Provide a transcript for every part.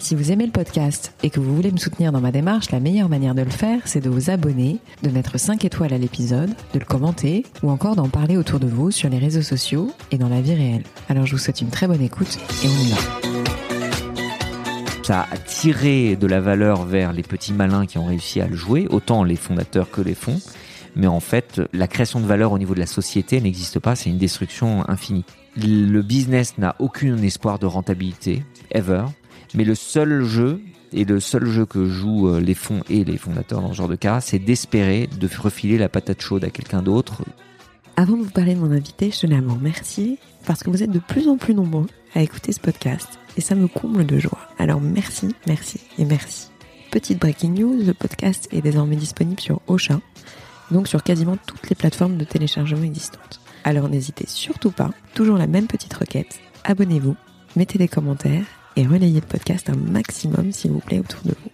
Si vous aimez le podcast et que vous voulez me soutenir dans ma démarche, la meilleure manière de le faire, c'est de vous abonner, de mettre 5 étoiles à l'épisode, de le commenter ou encore d'en parler autour de vous sur les réseaux sociaux et dans la vie réelle. Alors je vous souhaite une très bonne écoute et on y va. Ça a tiré de la valeur vers les petits malins qui ont réussi à le jouer, autant les fondateurs que les fonds. Mais en fait, la création de valeur au niveau de la société n'existe pas, c'est une destruction infinie. Le business n'a aucun espoir de rentabilité, ever. Mais le seul jeu, et le seul jeu que jouent euh, les fonds et les fondateurs dans ce genre de cas, c'est d'espérer de refiler la patate chaude à quelqu'un d'autre. Avant de vous parler de mon invité, je tenais à vous remercier parce que vous êtes de plus en plus nombreux à écouter ce podcast et ça me comble de joie. Alors merci, merci et merci. Petite breaking news, le podcast est désormais disponible sur Ocha, donc sur quasiment toutes les plateformes de téléchargement existantes. Alors n'hésitez surtout pas, toujours la même petite requête, abonnez-vous, mettez des commentaires et relayez le podcast un maximum s'il vous plaît autour de vous.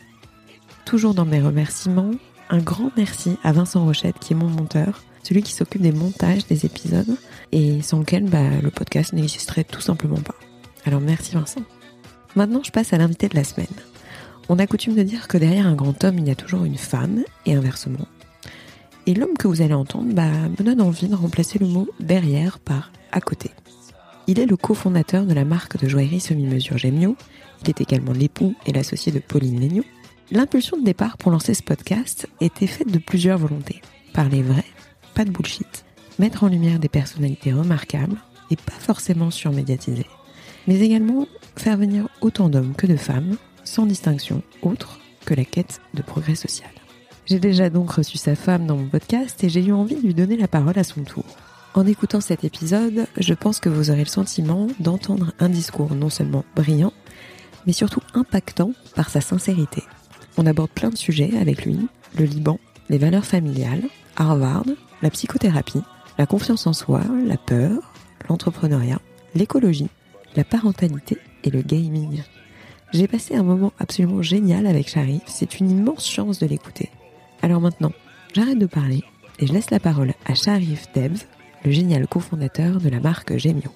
Toujours dans mes remerciements, un grand merci à Vincent Rochette qui est mon monteur, celui qui s'occupe des montages des épisodes et sans lequel bah, le podcast n'existerait tout simplement pas. Alors merci Vincent. Maintenant je passe à l'invité de la semaine. On a coutume de dire que derrière un grand homme il y a toujours une femme et inversement. Et l'homme que vous allez entendre bah, me donne envie de remplacer le mot derrière par à côté. Il est le cofondateur de la marque de joaillerie semi-mesure Gemio. Il est également l'époux et l'associé de Pauline Legnaud. L'impulsion de départ pour lancer ce podcast était faite de plusieurs volontés. Parler vrai, pas de bullshit. Mettre en lumière des personnalités remarquables et pas forcément surmédiatisées. Mais également faire venir autant d'hommes que de femmes, sans distinction autre que la quête de progrès social. J'ai déjà donc reçu sa femme dans mon podcast et j'ai eu envie de lui donner la parole à son tour. En écoutant cet épisode, je pense que vous aurez le sentiment d'entendre un discours non seulement brillant, mais surtout impactant par sa sincérité. On aborde plein de sujets avec lui, le Liban, les valeurs familiales, Harvard, la psychothérapie, la confiance en soi, la peur, l'entrepreneuriat, l'écologie, la parentalité et le gaming. J'ai passé un moment absolument génial avec Sharif, c'est une immense chance de l'écouter. Alors maintenant, j'arrête de parler et je laisse la parole à Sharif Debs, le génial cofondateur de la marque Gemio.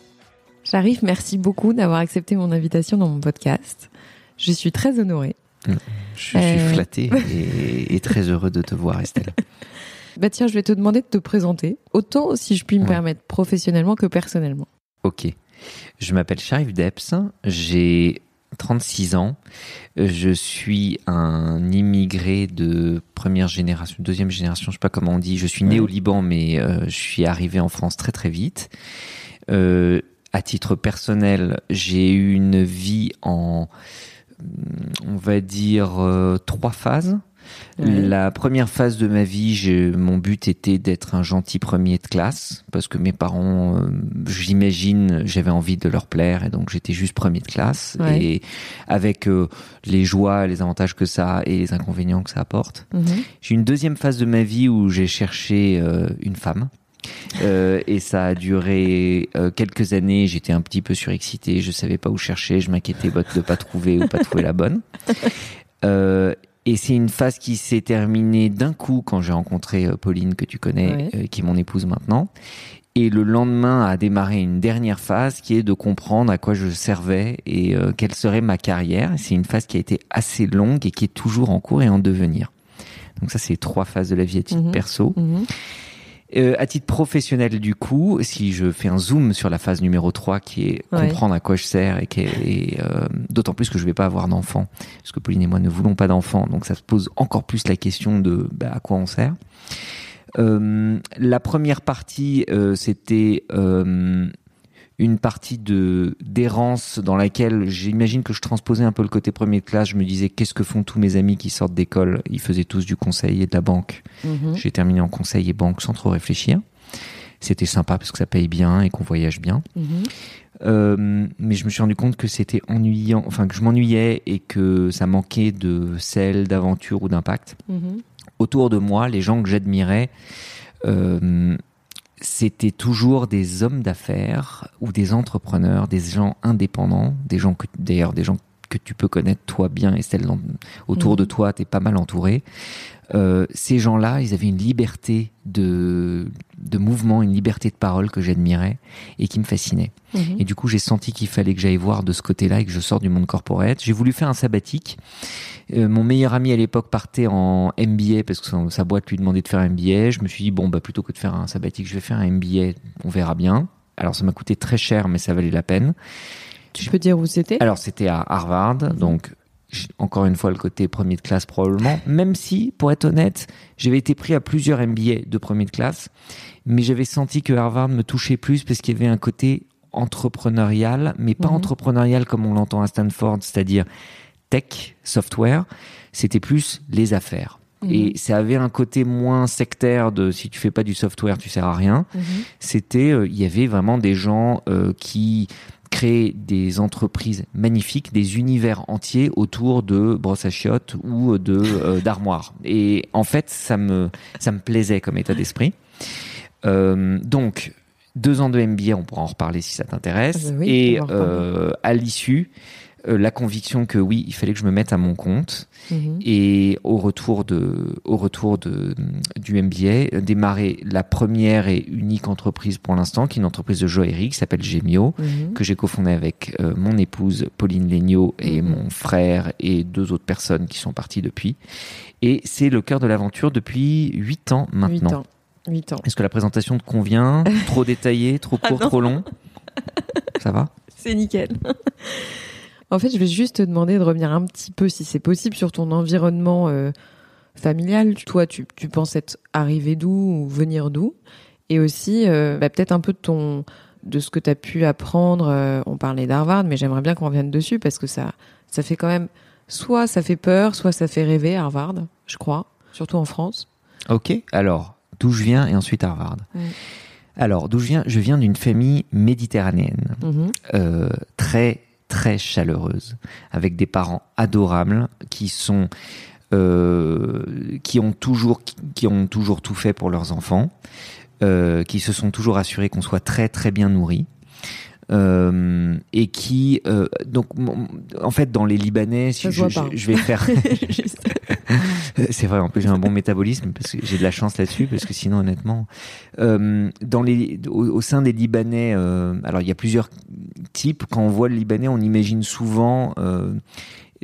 Sharif, merci beaucoup d'avoir accepté mon invitation dans mon podcast. Je suis très honorée. Je suis euh... flatté et, et, très heureux de te voir, Estelle. bah tiens, je vais te demander de te présenter, autant si je puis me ouais. permettre professionnellement que personnellement. Ok. Je m'appelle Sharif Deps, j'ai 36 ans. Je suis un immigré de première génération, deuxième génération, je sais pas comment on dit. Je suis né ouais. au Liban, mais euh, je suis arrivé en France très très vite. Euh, à titre personnel, j'ai eu une vie en, on va dire, euh, trois phases. Ouais. La première phase de ma vie, je, mon but était d'être un gentil premier de classe parce que mes parents, euh, j'imagine, j'avais envie de leur plaire et donc j'étais juste premier de classe ouais. et avec euh, les joies, les avantages que ça a et les inconvénients que ça apporte. -hmm. J'ai une deuxième phase de ma vie où j'ai cherché euh, une femme. Euh, et ça a duré euh, quelques années. J'étais un petit peu surexcité, je savais pas où chercher, je m'inquiétais de pas trouver ou pas trouver la bonne. Euh, et c'est une phase qui s'est terminée d'un coup quand j'ai rencontré euh, Pauline que tu connais, euh, qui est mon épouse maintenant. Et le lendemain a démarré une dernière phase qui est de comprendre à quoi je servais et euh, quelle serait ma carrière. C'est une phase qui a été assez longue et qui est toujours en cours et en devenir. Donc ça, c'est trois phases de la vie à titre mmh. perso. Mmh. Euh, à titre professionnel, du coup, si je fais un zoom sur la phase numéro 3, qui est ouais. comprendre à quoi je sers, et, et euh, d'autant plus que je vais pas avoir d'enfants, parce que Pauline et moi ne voulons pas d'enfants, donc ça se pose encore plus la question de bah, à quoi on sert. Euh, la première partie, euh, c'était euh, une partie de d'errance dans laquelle j'imagine que je transposais un peu le côté premier de classe. Je me disais qu'est-ce que font tous mes amis qui sortent d'école? Ils faisaient tous du conseil et de la banque. -hmm. J'ai terminé en conseil et banque sans trop réfléchir. C'était sympa parce que ça paye bien et qu'on voyage bien. -hmm. euh, mais je me suis rendu compte que c'était ennuyant, enfin que je m'ennuyais et que ça manquait de sel, d'aventure ou d'impact. -hmm. Autour de moi, les gens que j'admirais, euh, c'était toujours des hommes d'affaires ou des entrepreneurs, des gens indépendants, des gens d'ailleurs des gens que tu peux connaître toi bien, Estelle, autour de toi, tu es pas mal entouré. Euh, ces gens-là, ils avaient une liberté de, de mouvement, une liberté de parole que j'admirais et qui me fascinait. Mhm. Et du coup, j'ai senti qu'il fallait que j'aille voir de ce côté-là et que je sors du monde corporate. J'ai voulu faire un sabbatique. Euh, mon meilleur ami à l'époque partait en MBA parce que sa, boîte lui demandait de faire un MBA. Je me suis dit, bon, bah, plutôt que de faire un sabbatique, je vais faire un MBA, on verra bien. Alors, ça m'a coûté très cher, mais ça valait la peine. Tu peux dire où c'était? Alors, c'était à Harvard, mhm. donc encore une fois le côté premier de classe probablement, même si, pour être honnête, j'avais été pris à plusieurs MBA de premier de classe, mais j'avais senti que Harvard me touchait plus parce qu'il y avait un côté entrepreneurial, mais pas mhm. entrepreneurial comme on l'entend à Stanford, c'est-à-dire tech, software, c'était plus les affaires. Mhm. Et ça avait un côté moins sectaire de si tu fais pas du software, tu sers à rien. C'était, euh, il y avait vraiment des gens euh, qui créer des entreprises magnifiques, des univers entiers autour de brosses à chiottes ou de euh, d'armoires. Et en fait, ça me ça me plaisait comme état d'esprit. Euh, donc deux ans de MBA, on pourra en reparler si ça t'intéresse. Ah bah et euh, à l'issue, euh, la conviction que oui, il fallait que je me mette à mon compte mhm. et au retour de, au retour de, du MBA, démarrer la première et unique entreprise pour l'instant, qui est une entreprise de joaillerie qui s'appelle Gemio, mhm. que j'ai cofondée avec euh, mon épouse Pauline Legnaud et mhm. mon frère et deux autres personnes qui sont parties depuis. Et c'est le cœur de l'aventure depuis huit ans maintenant. 8 ans. Est-ce que la présentation te convient Trop détaillée, trop ah court, trop long? Ça va? C'est nickel. En fait, je vais juste te demander de revenir un petit peu, si c'est possible, sur ton environnement euh, familial. Toi, tu, tu penses être arrivé d'où ou venir d'où? Et aussi, euh, bah, peut-être un peu de ton de ce que tu as pu apprendre. Euh, on parlait d'Harvard, mais j'aimerais bien qu'on revienne dessus parce que ça, ça fait quand même, soit ça fait peur, soit ça fait rêver Harvard, je crois, surtout en France. Ok, alors, d'où je viens et ensuite Harvard. Alors, d'où je viens? Je viens d'une famille méditerranéenne, mm-hmm. très très chaleureuse, avec des parents adorables qui sont euh, qui ont toujours qui ont toujours tout fait pour leurs enfants, euh, qui se sont toujours assurés qu'on soit très très bien nourris. Euh, et qui euh, donc en fait dans les Libanais je, je, vais faire c'est vrai en plus j'ai un bon métabolisme parce que j'ai de la chance là-dessus parce que sinon honnêtement euh, dans les au, au, sein des Libanais alors il y a plusieurs types quand on voit le Libanais on imagine souvent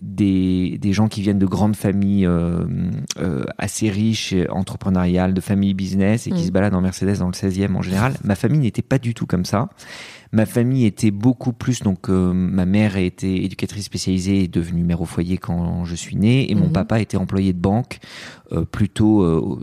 des, des gens qui viennent de grandes familles euh, euh, assez riches, entrepreneuriales, de familles business et qui mm. se baladent en Mercedes dans le 16e en général. Ma famille n'était pas du tout comme ça. Ma famille était beaucoup plus donc euh, ma mère a été éducatrice spécialisée et devenue mère au foyer quand je suis né et mon mm-hmm. papa était employé de banque euh, plutôt euh,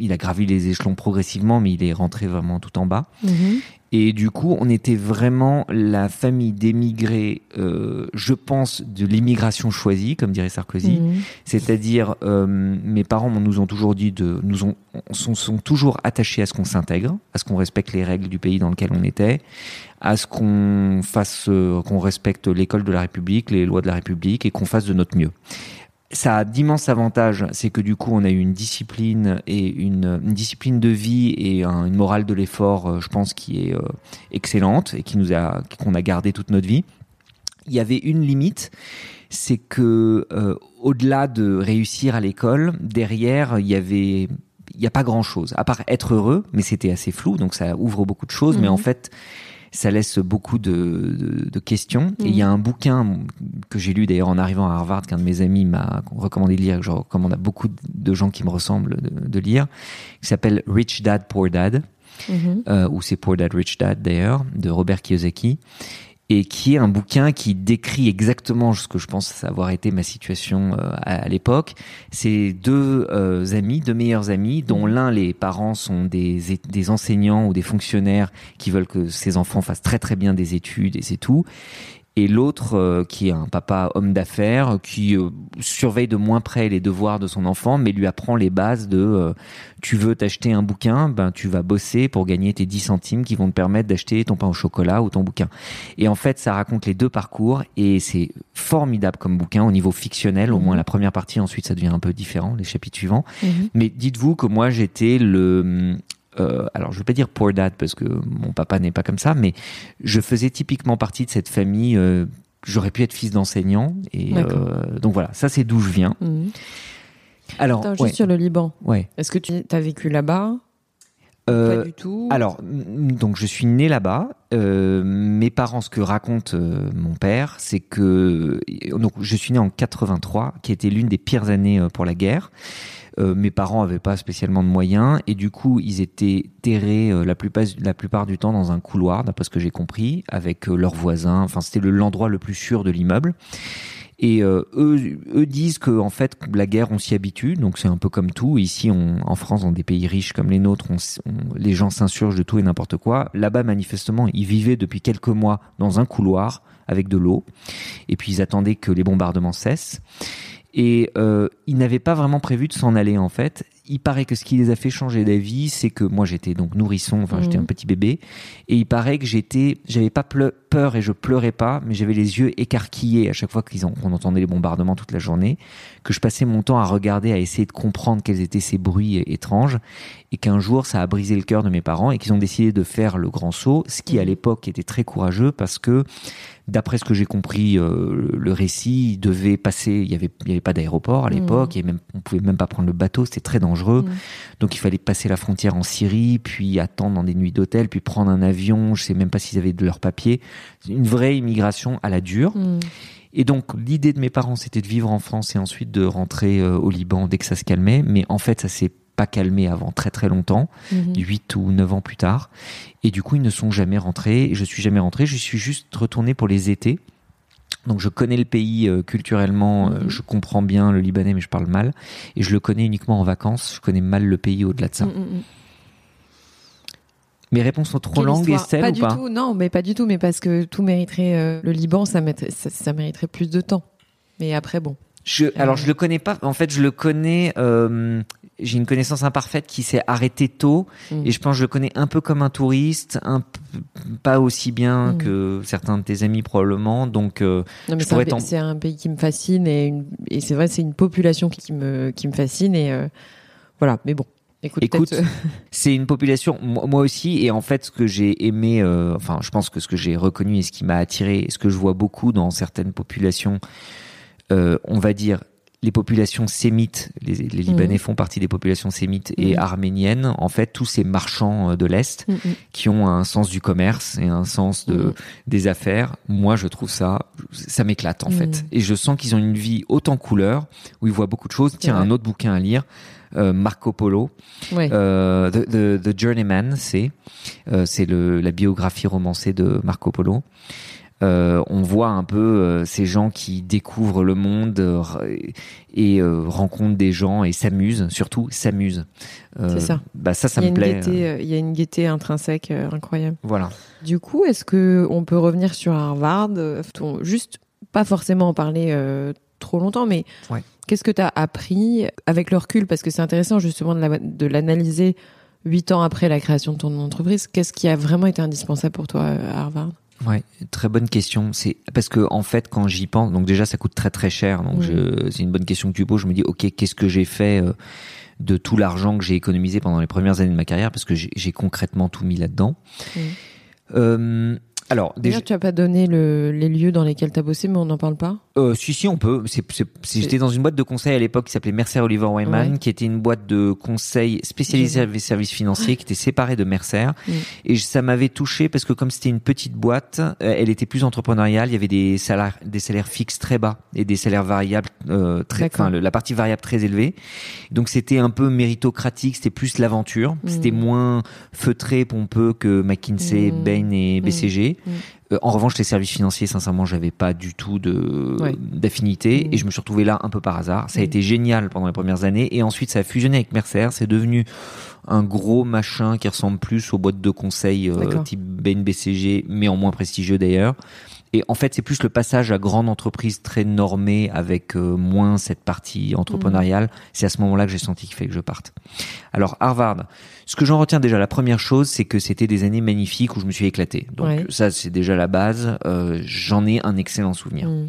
il a gravi les échelons progressivement mais il est rentré vraiment tout en bas. Mm-hmm. Et du coup, on était vraiment la famille d'émigrés, euh, je pense, de l'immigration choisie, comme dirait Sarkozy. Mhm. C'est-à-dire, euh, mes parents nous ont toujours dit de, nous ont, sont, sont toujours attachés à ce qu'on s'intègre, à ce qu'on respecte les règles du pays dans lequel on était, à ce qu'on fasse, euh, qu'on respecte l'école de la République, les lois de la République, et qu'on fasse de notre mieux ça a d'immenses avantages, c'est que du coup on a eu une discipline et une, discipline de vie et une morale de l'effort, euh, je pense, qui est euh, excellente et qui nous a qu'on a gardé toute notre vie. Il y avait une limite, c'est que euh, au-delà de réussir à l'école, derrière il y avait il n'y a pas grand chose à part être heureux, mais c'était assez flou, donc ça ouvre beaucoup de choses. Mais en mhm. fait, ça laisse beaucoup de, de, questions. Et il y a mhm. un bouquin que j'ai lu d'ailleurs en arrivant à Harvard, qu'un de mes amis m'a recommandé de lire, que je recommande à beaucoup de gens qui me ressemblent de, lire, qui s'appelle Rich Dad, Poor Dad. Mhm. Euh, ou c'est Poor Dad, Rich Dad d'ailleurs, de Robert Kiyosaki et qui est un bouquin qui décrit exactement ce que je pense avoir été ma situation euh, à, l'époque. C'est deux euh, amis, deux meilleurs amis, dont mmh. l'un les parents sont des, des enseignants ou des fonctionnaires qui veulent que ses enfants fassent très très bien des études et c'est tout et l'autre euh, qui est un papa homme d'affaires qui euh, surveille de moins près les devoirs de son enfant mais lui apprend les bases de euh, tu veux t'acheter un bouquin ben tu vas bosser pour gagner tes 10 centimes qui vont te permettre d'acheter ton pain au chocolat ou ton bouquin et en fait ça raconte les deux parcours et c'est formidable comme bouquin au niveau fictionnel au moins mhm. la première partie ensuite ça devient un peu différent les chapitres suivants mhm. mais dites-vous que moi j'étais le euh, alors je veux pas dire poor dad parce que mon papa n'est pas comme ça, mais je faisais typiquement partie de cette famille. Euh, J'aurais pu être fils d'enseignant et euh, donc voilà, ça c'est d'où je viens. Mhm. Alors, Attends, juste ouais, sur le Liban. ouais. Est-ce que tu as vécu là-bas Pas du tout. Alors, donc je suis né là-bas. Euh, mes parents, ce que raconte euh, mon père, c'est que donc je suis né en 83, qui était l'une des pires années euh, pour la guerre. Euh, mes parents avaient pas spécialement de moyens et du coup ils étaient terrés euh, la plupart la plupart du temps dans un couloir, d'après ce que j'ai compris, avec euh, leurs voisins. Enfin, c'était le- l'endroit le plus sûr de l'immeuble. Et euh, eux, eux disent que en fait la guerre on s'y habitue, donc c'est un peu comme tout. Ici, on, en France, dans des pays riches comme les nôtres, on on- les gens s'insurgent de tout et n'importe quoi. Là-bas, manifestement, ils vivaient depuis quelques mois dans un couloir avec de l'eau, et puis ils attendaient que les bombardements cessent. Et euh, ils n'avaient pas vraiment prévu de s'en aller en fait. Il paraît que ce qui les a fait changer d'avis, c'est que moi j'étais donc nourrisson, enfin j'étais Mhm. un petit bébé, et il paraît que j'étais, j'avais pas pleu- peur et je pleurais pas, mais j'avais les yeux écarquillés à chaque fois qu'on entendait les bombardements toute la journée, que je passais mon temps à regarder, à essayer de comprendre quels étaient ces bruits étranges, et qu'un jour ça a brisé le cœur de mes parents et qu'ils ont décidé de faire le grand saut, ce qui à Mhm. l'époque était très courageux parce que D'après ce que j'ai compris, euh, le récit il devait passer. Il y avait, il y avait pas d'aéroport à l'époque, et même, on pouvait même pas prendre le bateau. C'était très dangereux. Mhm. Donc il fallait passer la frontière en Syrie, puis attendre dans des nuits d'hôtel, puis prendre un avion. Je sais même pas s'ils avaient de leurs papiers. Une vraie immigration à la dure. Mhm. Et donc l'idée de mes parents, c'était de vivre en France et ensuite de rentrer euh, au Liban dès que ça se calmait. Mais en fait, ça s'est pas calmé avant très très longtemps. Mhm. 8 ou 9 ans plus tard. Et du coup, ils ne sont jamais rentrés. Et je suis jamais rentré. Je suis juste retourné pour les étés. Donc je connais le pays euh, culturellement, euh, Mhm. je comprends bien le libanais, mais je parle mal. Et je le connais uniquement en vacances. Je connais mal le pays au-delà de ça. Mhm, mhm. Mes réponses sont trop Quelle longues, histoire. Estelle, Pas ou du pas tout, non, mais pas du tout, mais parce que tout mériterait. euh, le Liban, ça, mériterait- ça, ça mériterait plus de temps. Mais après, bon. je, Alors je le connais pas. En fait, je le connais. euh, J'ai une connaissance imparfaite qui s'est arrêtée tôt. Mhm. Et je pense que je le connais un peu comme un touriste, un pas aussi bien Mhm. que certains de tes amis probablement. Donc euh, Non, mais Je c'est un, pays- t'en- c'est un pays qui me fascine et, et c'est vrai, c'est une population qui me, qui me fascine et euh, voilà. Mais bon, écoute, euh, C'est une population, moi aussi, et en fait, ce que j'ai aimé, euh, enfin, je pense que ce que j'ai reconnu et ce qui m'a attiré, et ce que je vois beaucoup dans certaines populations, euh, on va dire, les populations sémites, les, les Libanais Mhm. font partie des populations sémites et Mhm. arméniennes, en fait, tous ces marchands de l'Est mm. qui ont un sens du commerce et un sens de, Mhm. des affaires, moi, je trouve ça, ça m'éclate, en Mhm. fait. Et je sens qu'ils ont une vie haute en couleurs, où ils voient beaucoup de choses. Tiens, un autre bouquin à lire, Marco Polo. Euh, the, the, The Journeyman, c'est euh, c'est le la biographie romancée de Marco Polo. Euh, on voit un peu euh, ces gens qui découvrent le monde euh, et euh, rencontrent des gens et s'amusent, surtout s'amusent. Euh, C'est ça. Bah ça, ça me plaît. euh, il y a une gaieté intrinsèque euh, incroyable. Voilà. Du coup, est-ce que on peut revenir sur Harvard? Euh, Juste, pas forcément en parler euh, trop longtemps, mais Ouais. qu'est-ce que tu as appris avec le recul? Parce que c'est intéressant justement de la- de l'analyser huit ans après la création de ton entreprise. Qu'est-ce qui a vraiment été indispensable pour toi euh, à Harvard? Ouais, très bonne question. C'est parce que en fait, quand j'y pense, donc déjà ça coûte très très cher. Donc c'est une bonne question que tu poses. Je me dis, ok, qu'est-ce que j'ai fait euh, de tout l'argent que j'ai économisé pendant les premières années de ma carrière? Parce que j'ai concrètement tout mis là-dedans. Euh, alors déjà, tu as pas donné le- les lieux dans lesquels tu as bossé, mais on n'en parle pas? Euh, si si, on peut. J'étais dans une boîte de conseil à l'époque qui s'appelait Mercer Oliver Wyman, Ouais. qui était une boîte de conseil spécialisée avec services financiers, qui était séparée de Mercer. Mm. Et ça m'avait touché parce que comme c'était une petite boîte, euh, elle était plus entrepreneuriale. Il y avait des salaires, des salaires fixes très bas et des salaires variables euh, très, enfin la partie variable très élevée. Donc c'était un peu méritocratique. C'était plus l'aventure. Mm. C'était moins feutré, pompeux que McKinsey, Mm. Bain et Mm. BCG. Mm. Euh, en revanche, les services financiers, sincèrement, j'avais pas du tout de Ouais. d'affinité et je me suis retrouvé là un peu par hasard. Ça a Mm. été génial pendant les premières années et ensuite ça a fusionné avec Mercer. C'est devenu un gros machin qui ressemble plus aux boîtes de conseil euh, type Bain BCG, mais en moins prestigieux d'ailleurs. Et en fait, c'est plus le passage à grande entreprise très normée avec euh, moins cette partie entrepreneuriale. C'est à ce moment-là que j'ai senti qu'il fallait que je parte. Alors Harvard, ce que j'en retiens déjà, la première chose, c'est que c'était des années magnifiques où je me suis éclaté. Donc Ouais. ça, c'est déjà la base. Euh, j'en ai un excellent souvenir. Mm.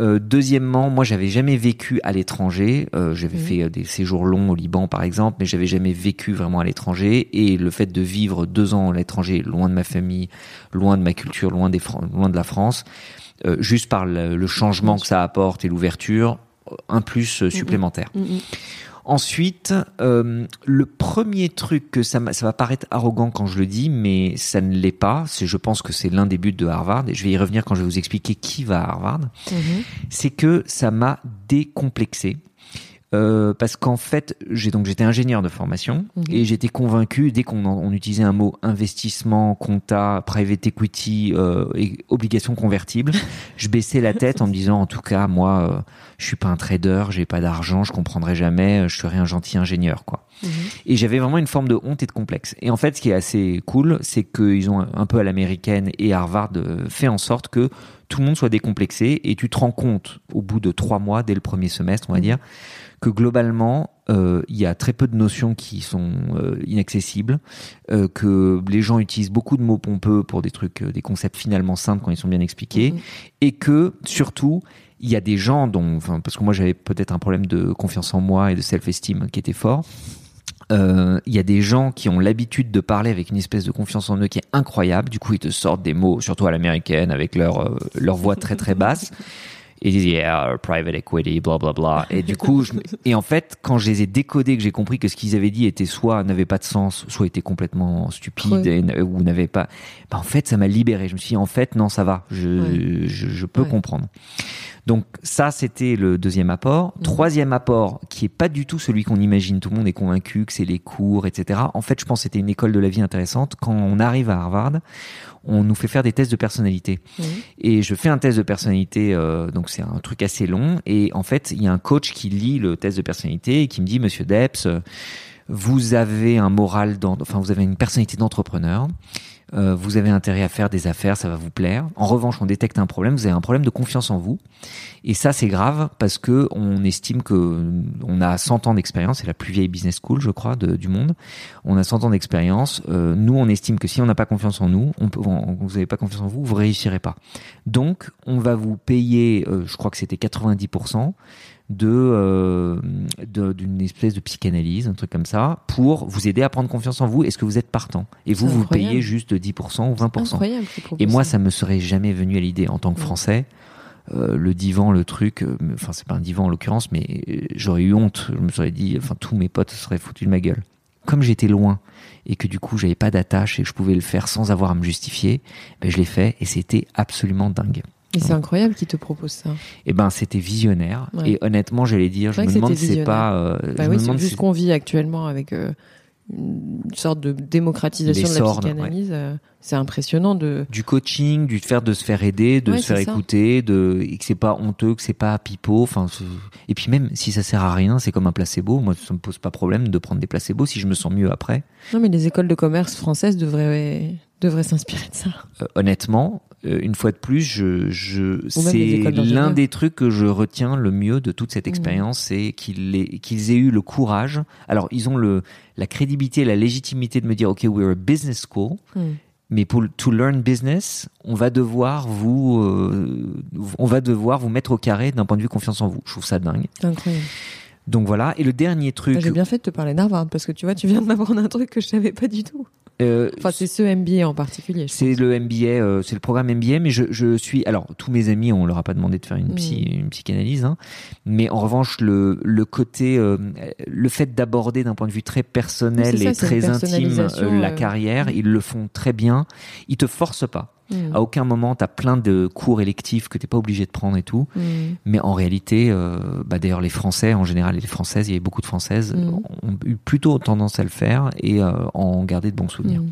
Euh, deuxièmement, moi, j'avais jamais vécu à l'étranger. Euh, j'avais Mhm. fait euh, des séjours longs au Liban, par exemple, mais j'avais jamais vécu vraiment à l'étranger. Et le fait de vivre deux ans à l'étranger, loin de ma famille, loin de ma culture, loin des Fran- loin de la France, euh, juste par le, le changement que ça apporte et l'ouverture, un plus euh, supplémentaire. Mm. Ensuite, euh, le premier truc que ça, ça va paraître arrogant quand je le dis, mais ça ne l'est pas. C'est, je pense que c'est l'un des buts de Harvard, et je vais y revenir quand je vais vous expliquer qui va à Harvard. Mhm. C'est que ça m'a décomplexé. Euh, parce qu'en fait, j'ai donc j'étais ingénieur de formation Mhm. et j'étais convaincu dès qu'on on utilisait un mot investissement, compta, private equity euh, et obligations convertibles, je baissais la tête en me disant en tout cas moi euh, je suis pas un trader, j'ai pas d'argent, je comprendrai jamais, euh, je serai un gentil ingénieur quoi. Mhm. Et j'avais vraiment une forme de honte et de complexe. Et en fait, ce qui est assez cool, c'est qu'ils ont un peu à l'américaine et Harvard euh, fait en sorte que tout le monde soit décomplexé et tu te rends compte au bout de trois mois, dès le premier semestre, on va Mhm. dire, que globalement, euh, il y a très peu de notions qui sont euh, inaccessibles, euh, que les gens utilisent beaucoup de mots pompeux pour des trucs, des concepts finalement simples quand ils sont bien expliqués, Mhm. et que surtout il y a des gens dont, enfin, parce que moi j'avais peut-être un problème de confiance en moi et de self-esteem qui était fort. Il y a des gens qui ont l'habitude de parler avec une espèce de confiance en eux qui est incroyable. Du coup, ils te sortent des mots, surtout à l'américaine, avec leur leur voix très très basse. Et ils disent yeah, private equity, bla bla bla. Et du coup, je et en fait, quand je les ai décodés, que j'ai compris que ce qu'ils avaient dit était soit n'avait pas de sens, soit était complètement stupide et ou n'avait pas. Bah, en fait, ça m'a libéré. Je me suis dit en fait non, ça va. Je Ouais. je, je peux Ouais. comprendre. Donc ça, c'était le deuxième apport. Troisième apport, qui est pas du tout celui qu'on imagine. Tout le monde est convaincu que c'est les cours, etc. En fait, je pense que c'était une école de la vie intéressante. Quand on arrive à Harvard, on nous fait faire des tests de personnalité. Et je fais un test de personnalité, euh, donc c'est un truc assez long. Et en fait, il y a un coach qui lit le test de personnalité et qui me dit, Monsieur Depps, euh, vous avez un moral, enfin vous avez une personnalité d'entrepreneur. Euh, vous avez intérêt à faire des affaires, ça va vous plaire. En revanche, on détecte un problème. Vous avez un problème de confiance en vous, et ça c'est grave parce que on estime que on a 100 ans d'expérience. C'est la plus vieille business school, je crois, du monde. On a 100 ans d'expérience. Euh, nous, on estime que si on n'a pas confiance en nous, on peut, on- vous n'avez pas confiance en vous, vous réussirez pas. Donc, on va vous payer, euh, je crois que c'était 90% de euh, d'une espèce de psychanalyse, un truc comme ça, pour vous aider à prendre confiance en vous. Est-ce que vous êtes partant? Et vous, vous payez juste 10% ou 20%. Incroyable. qu'ils proposent Et moi, ça me serait jamais venu à l'idée en tant que. Français. euh, le divan, le truc, euh, enfin c'est pas un divan en l'occurrence, mais euh, j'aurais eu honte. Je me serais dit, enfin tous mes potes se seraient foutus de ma gueule. Comme j'étais loin et que du coup j'avais pas d'attache et que je pouvais le faire sans avoir à me justifier, ben, je l'ai fait et c'était absolument dingue. Et c'est incroyable qu'ils te proposent ça. Et ben c'était visionnaire Ouais. et honnêtement j'allais dire, je me demande si c'est pas, euh, Bah je oui, c'est si ce qu'on vit actuellement avec euh, une sorte de démocratisation de la L'essor, psychanalyse. euh, c'est impressionnant de. du coaching, du faire de se faire aider, de Ouais, se faire écouter, de et que c'est pas honteux, que c'est pas pipeau. Enfin, et puis même si ça sert à rien, c'est comme un placebo. Moi, ça me pose pas problème de prendre des placebos si je me sens mieux après. Non, mais les écoles de commerce françaises devraient devraient s'inspirer de ça. Euh, honnêtement, euh, une fois de plus, je, c'est l'un des trucs que je retiens le mieux de toute cette Mhm. expérience, c'est qu'ils aient, eu le courage. Alors, ils ont le la crédibilité, la légitimité de me dire, ok, we're a business school. Hmm. Mais pour to learn business, on va devoir vous, euh, on va devoir vous mettre au carré d'un point de vue confiance en vous. Je trouve ça dingue. Incroyable. Donc voilà. Et le dernier truc, J'ai bien fait de te parler d'Harvard parce que tu vois, tu viens de m'apprendre un truc que je savais pas du tout. Euh, Enfin, c'est ce MBA en particulier. c'est le MBA, euh, c'est le programme MBA, mais je, je suis. Alors, tous mes amis, on leur a pas demandé de faire une, psy, Mm. une psychanalyse, hein, mais en revanche, le, le côté, euh, le fait d'aborder d'un point de vue très personnel et très intime euh, la euh, carrière, mm. ils le font très bien. Ils te forcent pas. Hmm. À aucun moment, tu as plein de cours électifs que t'es pas obligé de prendre et tout. Hmm. Mais en réalité, euh, bah d'ailleurs les Français en général et les Françaises, il y avait beaucoup de Françaises, Mhm. ont eu plutôt tendance à le faire et euh, en garder de bons souvenirs.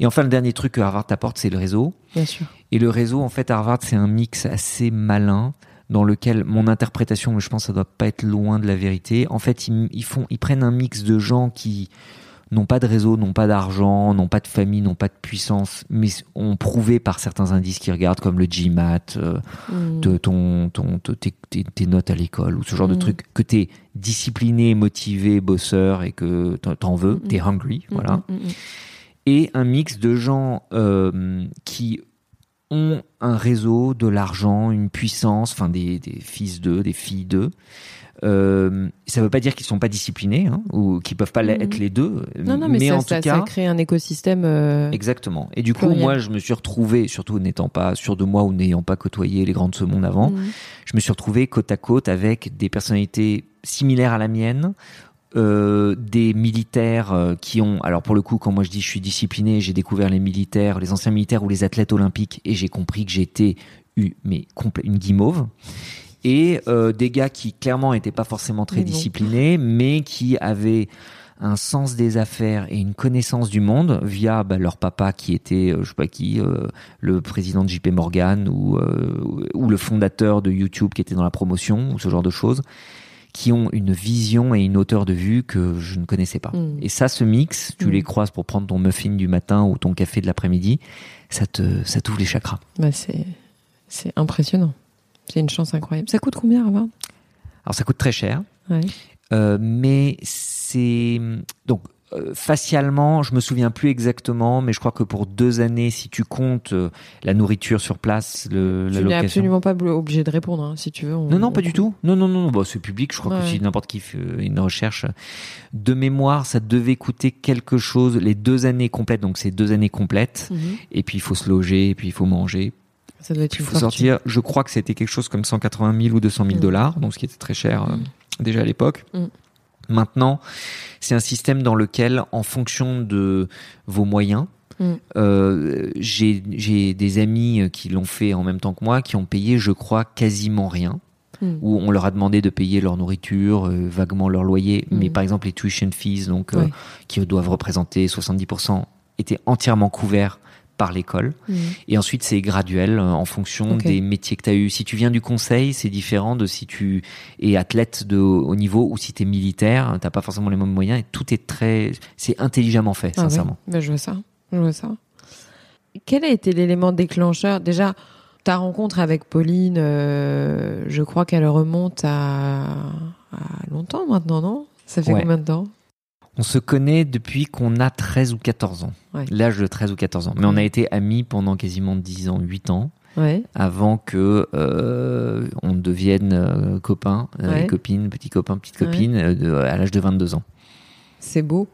Et enfin, le dernier truc que Harvard t'apporte, c'est le réseau. Bien sûr. Et le réseau, en fait, Harvard, c'est un mix assez malin dans lequel mon interprétation, mais je pense que ça doit pas être loin de la vérité. En fait, ils, ils font, ils prennent un mix de gens qui n'ont pas de réseau, n'ont pas d'argent, n'ont pas de famille, n'ont pas de puissance, mais ont prouvé par certains indices qu'ils regardent, comme le GMAT, euh, de ton, ton, te- tes, tes- tes notes à l'école ou ce genre de Mm. truc, que t'es discipliné, motivé, bosseur et que t'en- veux, Mm, mm. t'es hungry, voilà. Et un mix de gens euh, qui ont un réseau, de l'argent, une puissance, enfin des, des fils d'eux, des filles d'eux. Euh, ça veut pas dire qu'ils sont pas disciplinés hein, ou qu'ils peuvent pas Mhm. être les deux. Non, non, mais, ça, en ça, tout cas, ça crée un écosystème. euh, exactement. Et du coup, pluriel. moi, je me suis retrouvé, surtout n'étant pas sûr de moi ou n'ayant pas côtoyé les grands de ce monde avant, mhm. je me suis retrouvé côte à côte avec des personnalités similaires à la mienne. euh, des militaires euh, qui ont alors pour le coup quand moi je dis je suis discipliné j'ai découvert les militaires les anciens militaires ou les athlètes olympiques et j'ai compris que j'étais eu mais une guimauve et euh, des gars qui clairement étaient pas forcément très Mais non. disciplinés mais qui avaient un sens des affaires et une connaissance du monde via bah, leur papa qui était euh, je sais pas qui euh, le président de JP Morgan ou euh, ou le fondateur de YouTube qui était dans la promotion ou ce genre de choses qui ont une vision et une hauteur de vue que je ne connaissais pas. Mm. Et ça, ce mix, tu Mm. les croises pour prendre ton muffin du matin ou ton café de l'après-midi, ça te, ça t'ouvre les chakras. Bah, c'est, c'est impressionnant. C'est une chance incroyable. Ça coûte combien, Harvard Alors ça coûte très cher, ouais. euh, mais c'est donc euh, facialement, je me souviens plus exactement, mais je crois que pour deux années, si tu comptes euh, la nourriture sur place, le, la Tu n'es location. absolument pas obligé de répondre, hein, si tu veux. on- Non, non, pas du tout. Non, non, non, bah, c'est public. Je crois que si n'importe qui fait une recherche de mémoire, ça devait coûter quelque chose les deux années complètes. Donc, c'est deux années complètes. Mhm. Et puis, il faut se loger, et puis il faut manger, Ça doit être une il faut fortune. sortir. Je crois que c'était quelque chose comme 180 000 ou 200 000 Mm. dollars, donc ce qui était très cher euh, déjà à l'époque. Mm. Maintenant, c'est un système dans lequel, en fonction de vos moyens, Mm. euh, j'ai des amis qui l'ont fait en même temps que moi, qui ont payé, je crois, quasiment rien Mm. où on leur a demandé de payer leur nourriture, euh, vaguement leur loyer, mais par exemple les tuition fees, donc euh, qui doivent représenter 70%, étaient entièrement couverts par l'école. Mhm. Et ensuite, c'est graduel euh, en fonction des métiers que tu as eu. Si tu viens du conseil, c'est différent de si tu es athlète de haut niveau ou si tu es militaire, t'as pas forcément les mêmes moyens et tout est très, c'est intelligemment fait, Ah sincèrement. Bah, je vois ça. Je vois ça. Quel a été l'élément déclencheur? Déjà, ta rencontre avec Pauline, euh, je crois qu'elle remonte à, à longtemps maintenant, non? Ça fait Ouais. combien de temps? On se connaît depuis qu'on a 13 ou 14 ans. Ouais. L'âge de 13 ou 14 ans. Mais on a été amis pendant quasiment 10 ans, 8 ans. Ouais. avant que euh, on devienne euh, copains, euh, Ouais. copines, petits copains, petites copines, euh, de- à l'âge de 22 ans. C'est beau.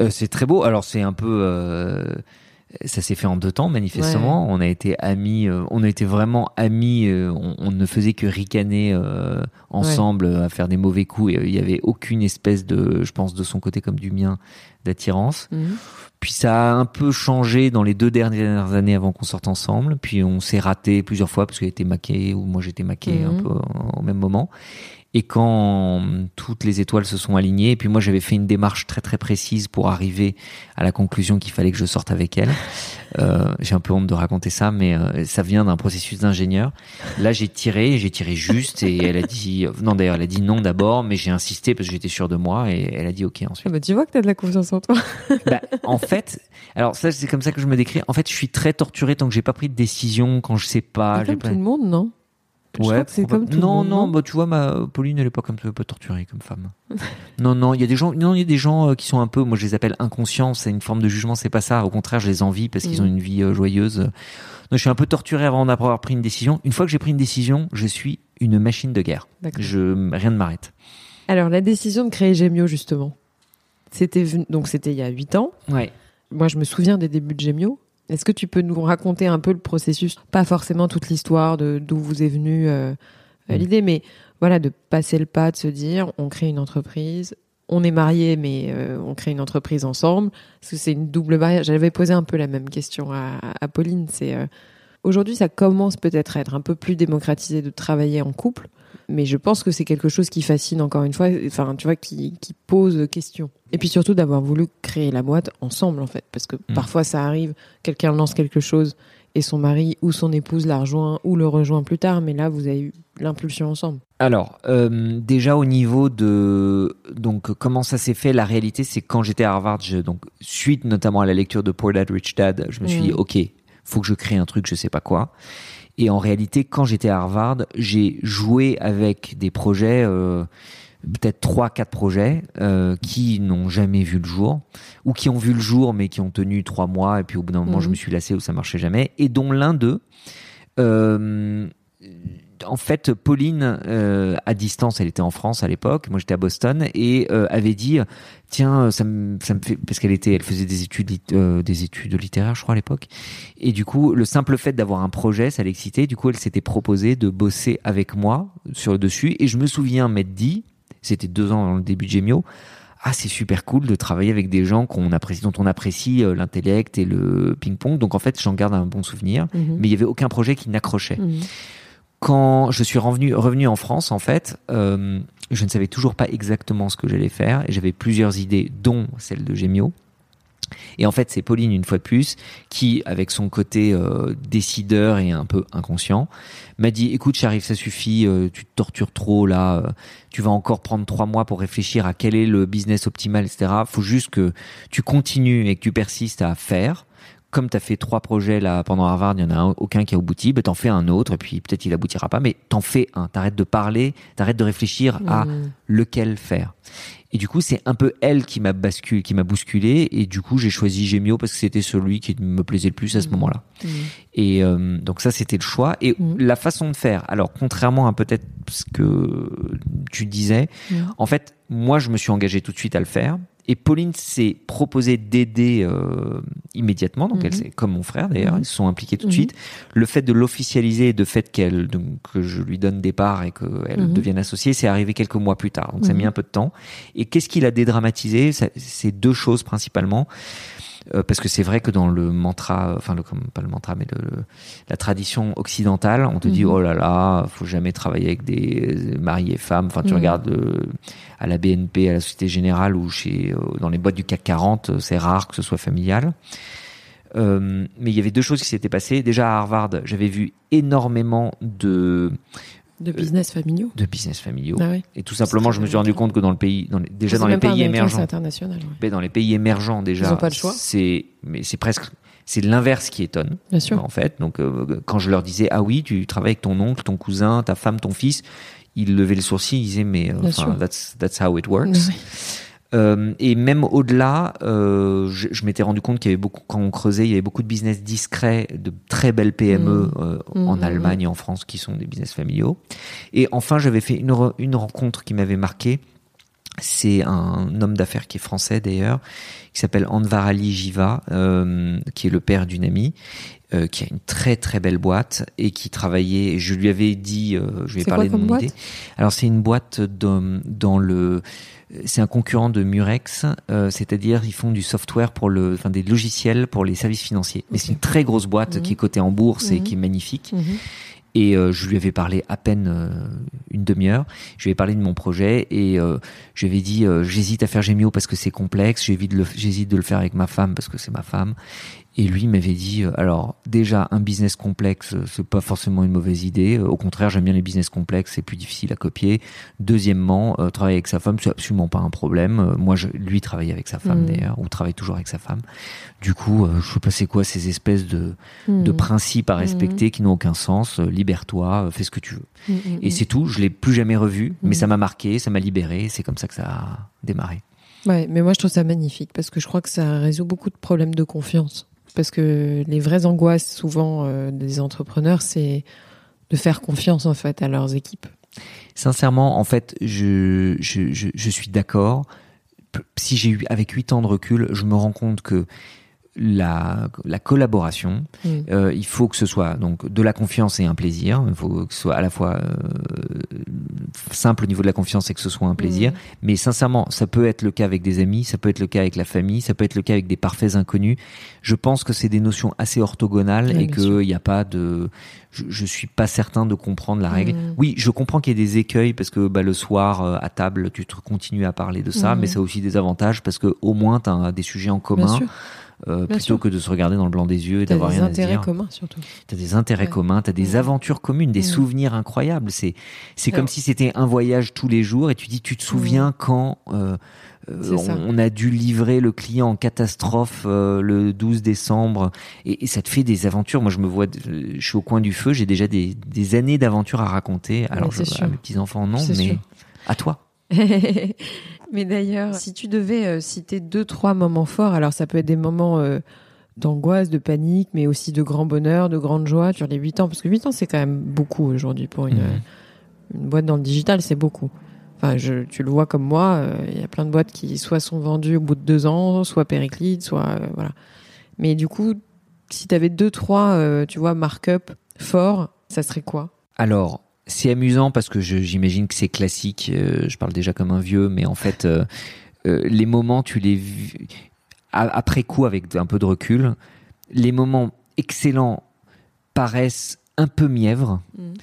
Euh, c'est très beau. Alors c'est un peu, euh, ça s'est fait en deux temps manifestement. On a été amis, euh, on a été vraiment amis. euh, on, on ne faisait que ricaner euh, ensemble, à faire des mauvais coups. Il y avait aucune espèce de, je pense, de son côté comme du mien, d'attirance. Mhm. Puis ça a un peu changé dans les deux dernières années avant qu'on sorte ensemble. Puis on s'est raté plusieurs fois parce qu'elle était maquée ou moi j'étais maqué Mhm. un peu au même moment. Et quand toutes les étoiles se sont alignées, et puis moi j'avais fait une démarche très très précise pour arriver à la conclusion qu'il fallait que je sorte avec elle. Euh, j'ai un peu honte de raconter ça, mais euh, ça vient d'un processus d'ingénieur. Là j'ai tiré, j'ai tiré juste, et elle a dit non d'ailleurs elle a dit non d'abord, mais j'ai insisté parce que j'étais sûr de moi, et elle a dit ok ensuite. Ah bah, tu vois que t'as de la confiance en toi. Bah, en fait, alors ça c'est comme ça que je me décris. En fait, je suis très torturé tant que j'ai pas pris de décision, quand je sais pas. Comme pas- tout le monde, non? Que c'est comme tout le non, monde, non, non bah tu vois, ma Pauline, elle est pas comme ça, pas torturée comme femme. non, non, il y a des gens, non, il y a des gens euh, qui sont un peu, moi je les appelle inconscients. C'est une forme de jugement, c'est pas ça. Au contraire, je les envie parce qu'ils Mm. ont une vie euh, joyeuse. Donc, je suis un peu torturé avant d'avoir pris une décision. Une fois que j'ai pris une décision, je suis une machine de guerre. Je, rien ne m'arrête. Alors, la décision de créer Gemio, justement, c'était donc c'était il y a 8 ans. Ouais. Moi, je me souviens des débuts de Gemio. Est-ce que tu peux nous raconter un peu le processus Pas forcément toute l'histoire de d'où vous est venue euh, Mm. l'idée, mais voilà, de passer le pas, de se dire, on crée une entreprise. On est mariés, mais euh, on crée une entreprise ensemble. Parce que c'est une double barrière. J'avais posé un peu la même question à, à Pauline. C'est euh, aujourd'hui, ça commence peut-être à être un peu plus démocratisé de travailler en couple, mais je pense que c'est quelque chose qui fascine encore une fois. Enfin, tu vois, qui, qui pose question. Et puis surtout d'avoir voulu créer la boîte ensemble, en fait, parce que Mm. parfois ça arrive, quelqu'un lance quelque chose et son mari ou son épouse la rejoint ou le rejoint plus tard, mais là vous avez eu l'impulsion ensemble. Alors, euh, déjà au niveau de donc comment ça s'est fait, la réalité c'est quand j'étais à Harvard, je, donc suite notamment à la lecture de Poor Dad Rich Dad, je me suis Mm. dit ok, faut que je crée un truc, je sais pas quoi. Et en réalité, quand j'étais à Harvard, j'ai joué avec des projets. euh, peut-être trois, quatre projets euh, qui n'ont jamais vu le jour ou qui ont vu le jour mais qui ont tenu trois mois et puis au bout d'un moment je Mhm. me suis lassé ou ça marchait jamais et dont l'un d'eux euh, en fait, Pauline, euh, à distance, elle était en France à l'époque, moi j'étais à Boston, et euh, avait dit, tiens, ça me, ça me fait, parce qu'elle était, elle faisait des études, euh, des études littéraires, je crois à l'époque, et du coup, le simple fait d'avoir un projet, ça l'excitait. Du coup, elle s'était proposée de bosser avec moi sur le dessus, et je me souviens m'être dit, c'était deux ans dans le début de Gemio, ah c'est super cool de travailler avec des gens qu'on apprécie, dont on apprécie euh, l'intellect et le ping-pong. Donc en fait, j'en garde un bon souvenir. Mhm. Mais il y avait aucun projet qui n'accrochait Mhm. Quand je suis revenu, en France, en fait, euh, je ne savais toujours pas exactement ce que j'allais faire et j'avais plusieurs idées, dont celle de Gemio. Et en fait, c'est Pauline, une fois de plus, qui, avec son côté euh, décideur et un peu inconscient, m'a dit "Écoute, Sharif, ça suffit, euh, tu te tortures trop là. tu vas encore prendre trois mois pour réfléchir à quel est le business optimal, etc. Faut juste que tu continues et que tu persistes à faire." Comme tu as fait trois projets là pendant Harvard, il y en a un- aucun qui a abouti, ben t'en fais un autre et puis peut-être il aboutira pas, mais t'en fais un. T'arrêtes de parler, t'arrêtes de réfléchir à Mhm. lequel faire. Et du coup, c'est un peu elle qui m'a basculé, qui m'a bousculé. Et du coup, j'ai choisi Gemio parce que c'était celui qui me plaisait le plus à ce Mhm. moment-là. Mhm. Et euh, donc ça, c'était le choix. Et la façon de faire. Alors, contrairement à peut-être ce que tu disais, en fait, moi, je me suis engagé tout de suite à le faire. Et Pauline s'est proposée d'aider euh, immédiatement. Donc, Mhm. elle, comme mon frère d'ailleurs, Mhm. ils se sont impliqués tout de Mhm. suite. Le fait de l'officialiser, de fait qu'elle, que je lui donne des parts et qu'elle devienne associée, c'est arrivé quelques mois plus tard. Donc, ça a mis un peu de temps. Et qu'est-ce qu'il a dédramatisé? C'est deux choses principalement. Euh, parce que c'est vrai que dans le mantra, enfin le, pas le mantra, mais le, la tradition occidentale, on te dit Mhm. oh là là, faut jamais travailler avec des euh, maris et femmes. Enfin, tu Mhm. regardes euh, à la BNP, à la Société Générale ou chez euh, dans les boîtes du CAC 40, euh, c'est rare que ce soit familial. Euh, mais il y avait deux choses qui s'étaient passées. Déjà à Harvard, j'avais vu énormément de De business familiaux. de business familiaux. Ah ouais. Et tout simplement, je me suis rendu compte que dans le pays, dans les- déjà dans les pays émergents, international. ouais. mais dans les pays émergents déjà, Ils ont pas le choix. C'est mais c'est presque c'est l'inverse qui étonne Bien sûr. en fait. Donc euh, quand je leur disais ah oui, tu travailles avec ton oncle, ton cousin, ta femme, ton fils, ils levaient le sourcil, ils disaient mais euh, that's that's how it works. Ouais. Euh, et même au-delà, euh, je, je m'étais rendu compte qu'il y avait beaucoup, quand on creusait, il y avait beaucoup de business discrets, de très belles PME euh, Mm, en mm, Allemagne et en France qui sont des business familiaux. Et enfin, j'avais fait une, re- une rencontre qui m'avait marqué. C'est un homme d'affaires qui est français d'ailleurs, qui s'appelle Anvar Ali Jiva, euh, qui est le père d'une amie, euh, qui a une très très belle boîte et qui travaillait. Je lui avais dit, euh, je lui ai parlé quoi de mon idée. Alors c'est une boîte dans, dans le, c'est un concurrent de Murex, euh, c'est-à-dire ils font du software pour le, enfin des logiciels pour les services financiers. Mais c'est une très grosse boîte Mhm. qui est cotée en bourse et Mhm. qui est magnifique. Mhm. Et euh, je lui avais parlé à peine euh, une demi-heure. Je lui ai parlé de mon projet et euh, je lui avais dit j'hésite à faire Gemio parce que c'est complexe. J'hésite de, le, de le faire avec ma femme parce que c'est ma femme. Et lui m'avait dit euh, alors déjà un business complexe euh, c'est pas forcément une mauvaise idée. Euh, Au contraire j'aime bien les business complexes c'est plus difficile à copier. Deuxièmement euh, travailler avec sa femme c'est absolument pas un problème. Moi je, lui travaille avec sa femme Mhm. d'ailleurs ou travaille toujours avec sa femme. Du coup euh, je sais pas c'est quoi ces espèces de de Mhm. principes à respecter qui n'ont aucun sens. Euh, Libère-toi, fais ce que tu veux. Et c'est tout. Je l'ai plus jamais revu, mais ça m'a marqué, ça m'a libéré. C'est comme ça que ça a démarré. Ouais, mais moi je trouve ça magnifique parce que je crois que ça résout beaucoup de problèmes de confiance. Parce que les vraies angoisses souvent euh, des entrepreneurs, c'est de faire confiance en fait à leurs équipes. Sincèrement, en fait, je je, je, suis d'accord. Si j'ai eu avec 8 ans de recul, je me rends compte que la, la collaboration, Mm. euh, il faut que ce soit donc de la confiance et un plaisir. Il faut que ce soit à la fois euh, simple au niveau de la confiance et que ce soit un plaisir. Mm. Mais sincèrement, ça peut être le cas avec des amis, ça peut être le cas avec la famille, ça peut être le cas avec des parfaits inconnus. Je pense que c'est des notions assez orthogonales Ouais, et qu'il n'y a pas de. Je, je suis pas certain de comprendre la règle. Mm. Oui, je comprends qu'il y ait des écueils parce que bah, le soir euh, à table, tu te continues à parler de ça, mais ça a aussi des avantages parce que au moins tu as des sujets en Bien commun sûr, euh, plutôt sûr. que de se regarder dans le blanc des yeux et t'as d'avoir des rien à se intérêts dire. communs surtout. T'as des intérêts Ouais. communs, t'as des aventures communes, des Mhm. souvenirs incroyables. C'est c'est comme si c'était un voyage tous les jours et tu dis tu te souviens quand euh, euh, on, on a dû livrer le client en catastrophe euh, le 12 décembre et, et ça te fait des aventures. Moi je me vois, je suis au coin du feu, j'ai déjà des, des années d'aventures à raconter. Alors je, à mes petits enfants non, mais sûr. à toi. Mais d'ailleurs, si tu devais euh, citer deux, trois moments forts, alors ça peut être des moments euh, d'angoisse, de panique, mais aussi de grand bonheur, de grande joie sur les huit ans, parce que huit ans, c'est quand même beaucoup aujourd'hui pour une, une boîte dans le digital, c'est beaucoup. Enfin, je, tu le vois comme moi, euh, il y a plein de boîtes qui soit sont vendues au bout de deux ans, soit périclites, soit euh, voilà. Mais du coup, si tu avais deux, trois, euh, tu vois, mark-up forts, ça serait quoi? Alors, c'est amusant parce que j'imagine que c'est classique. euh, je parle déjà comme un vieux, mais en fait, euh, euh, les moments, tu les après coup avec un peu de recul. Les moments excellents paraissent un peu mièvres Mhm.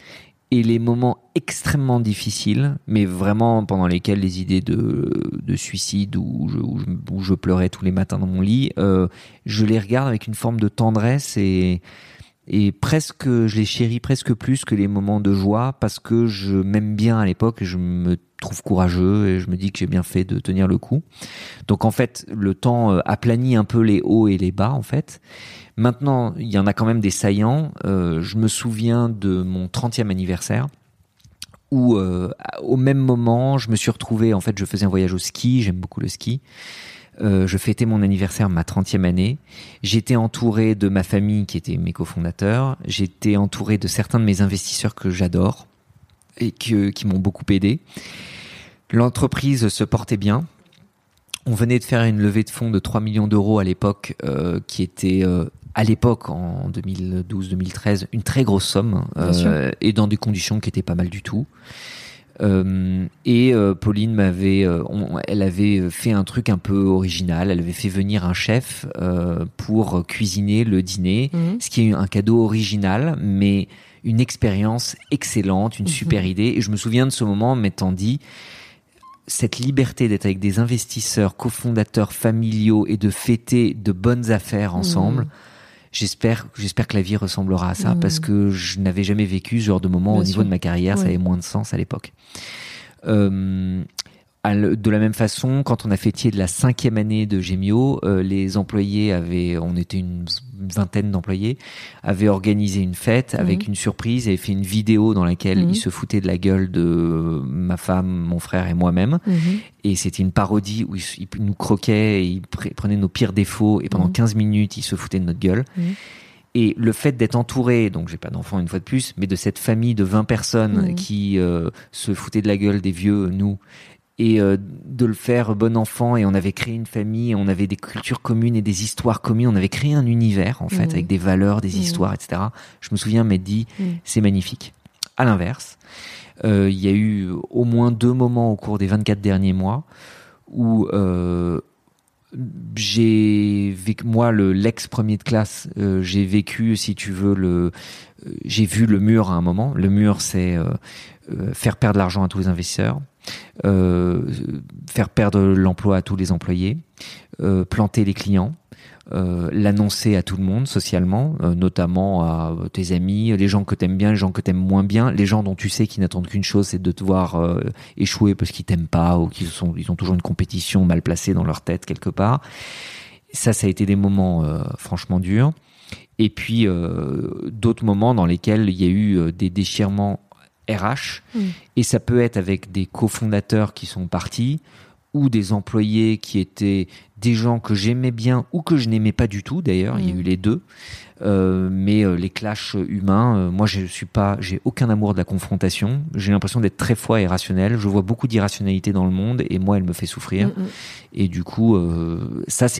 et les moments extrêmement difficiles, mais vraiment pendant lesquels les idées de, de suicide où je, où je- où je pleurais tous les matins dans mon lit, je les regarde avec une forme de tendresse et et presque je les chéris presque plus que les moments de joie parce que je m'aime bien à l'époque et je me trouve courageux et je me dis que j'ai bien fait de tenir le coup. Donc en fait, le temps euh, aplanit un peu les hauts et les bas en fait. Maintenant, il y en a quand même des saillants. Euh, je me souviens de mon 30e anniversaire où euh, au même moment, je me suis retrouvé en fait, je faisais un voyage au ski, j'aime beaucoup le ski. Euh, je fêtais mon anniversaire, ma 30e année. J'étais entouré de ma famille qui était mes cofondateurs. J'étais entouré de certains de mes investisseurs que j'adore et que- qui m'ont beaucoup aidé. L'entreprise se portait bien. On venait de faire une levée de fonds de 3 millions d'euros à l'époque, euh, qui était euh, à l'époque, en 2012-2013, une très grosse somme, euh, et dans des conditions qui étaient pas mal du tout. Euh, et euh, Pauline m'avait, euh, elle avait fait un truc un peu original. Elle avait fait venir un chef pour cuisiner le dîner, Mhm. ce qui est un cadeau original, mais une expérience excellente, une super idée. Et je me souviens de ce moment m'étant dit cette liberté d'être avec des investisseurs, cofondateurs familiaux et de fêter de bonnes affaires ensemble. Mhm. J'espère, j'espère que la vie ressemblera à ça Mhm. parce que je n'avais jamais vécu ce genre de moment Bien au niveau de ma carrière. Ça avait moins de sens à l'époque. Euh, de la même façon, quand on a fêté de la cinquième année de Gemio, euh, les employés avaient, on était une vingtaine d'employés, avaient organisé une fête avec une surprise et fait une vidéo dans laquelle Mhm. ils se foutaient de la gueule de ma femme, mon frère et moi-même. Mhm. Et c'était une parodie où ils, ils nous croquaient, et ils pre- prenaient nos pires défauts et pendant Mhm. 15 minutes, ils se foutaient de notre gueule. Mhm. Et le fait d'être entouré, donc j'ai pas d'enfant une fois de plus, mais de cette famille de 20 personnes Mhm. qui euh, se foutaient de la gueule des vieux, nous, et euh, de le faire bon enfant, et on avait créé une famille, on avait des cultures communes et des histoires communes, on avait créé un univers en fait, Mhm. avec des valeurs, des Mhm. histoires, etc. Je me souviens m'être dit, Mhm. c'est magnifique. À l'inverse, euh, il y a eu au moins deux moments au cours des 24 derniers mois où euh, j'ai vécu moi le l'ex premier de classe euh, j'ai vécu si tu veux le j'ai vu le mur à un moment le mur c'est faire perdre l'argent à tous les investisseurs euh, faire perdre l'emploi à tous les employés euh, planter les clients euh, l'annoncer à tout le monde socialement, notamment à tes amis, les gens que t'aimes bien, les gens que t'aimes moins bien, les gens dont tu sais qui n'attendent qu'une chose, c'est de te voir échouer parce qu'ils t'aiment pas ou qu'ils sont, ils ont toujours une compétition mal placée dans leur tête quelque part. Ça, ça a été des moments franchement durs. Et puis d'autres moments dans lesquels il y a eu des déchirements RH. Mm. Et ça peut être avec des cofondateurs qui sont partis ou des employés qui étaient des gens que j'aimais bien ou que je n'aimais pas du tout d'ailleurs, il y a Mm. eu les deux. Euh, mais euh, les clashs humains, euh, moi je suis pas, j'ai aucun amour de la confrontation. J'ai l'impression d'être très froid et rationnel. Je vois beaucoup d'irrationalité dans le monde et moi elle me fait souffrir. Mhm. Et du coup, ça c'est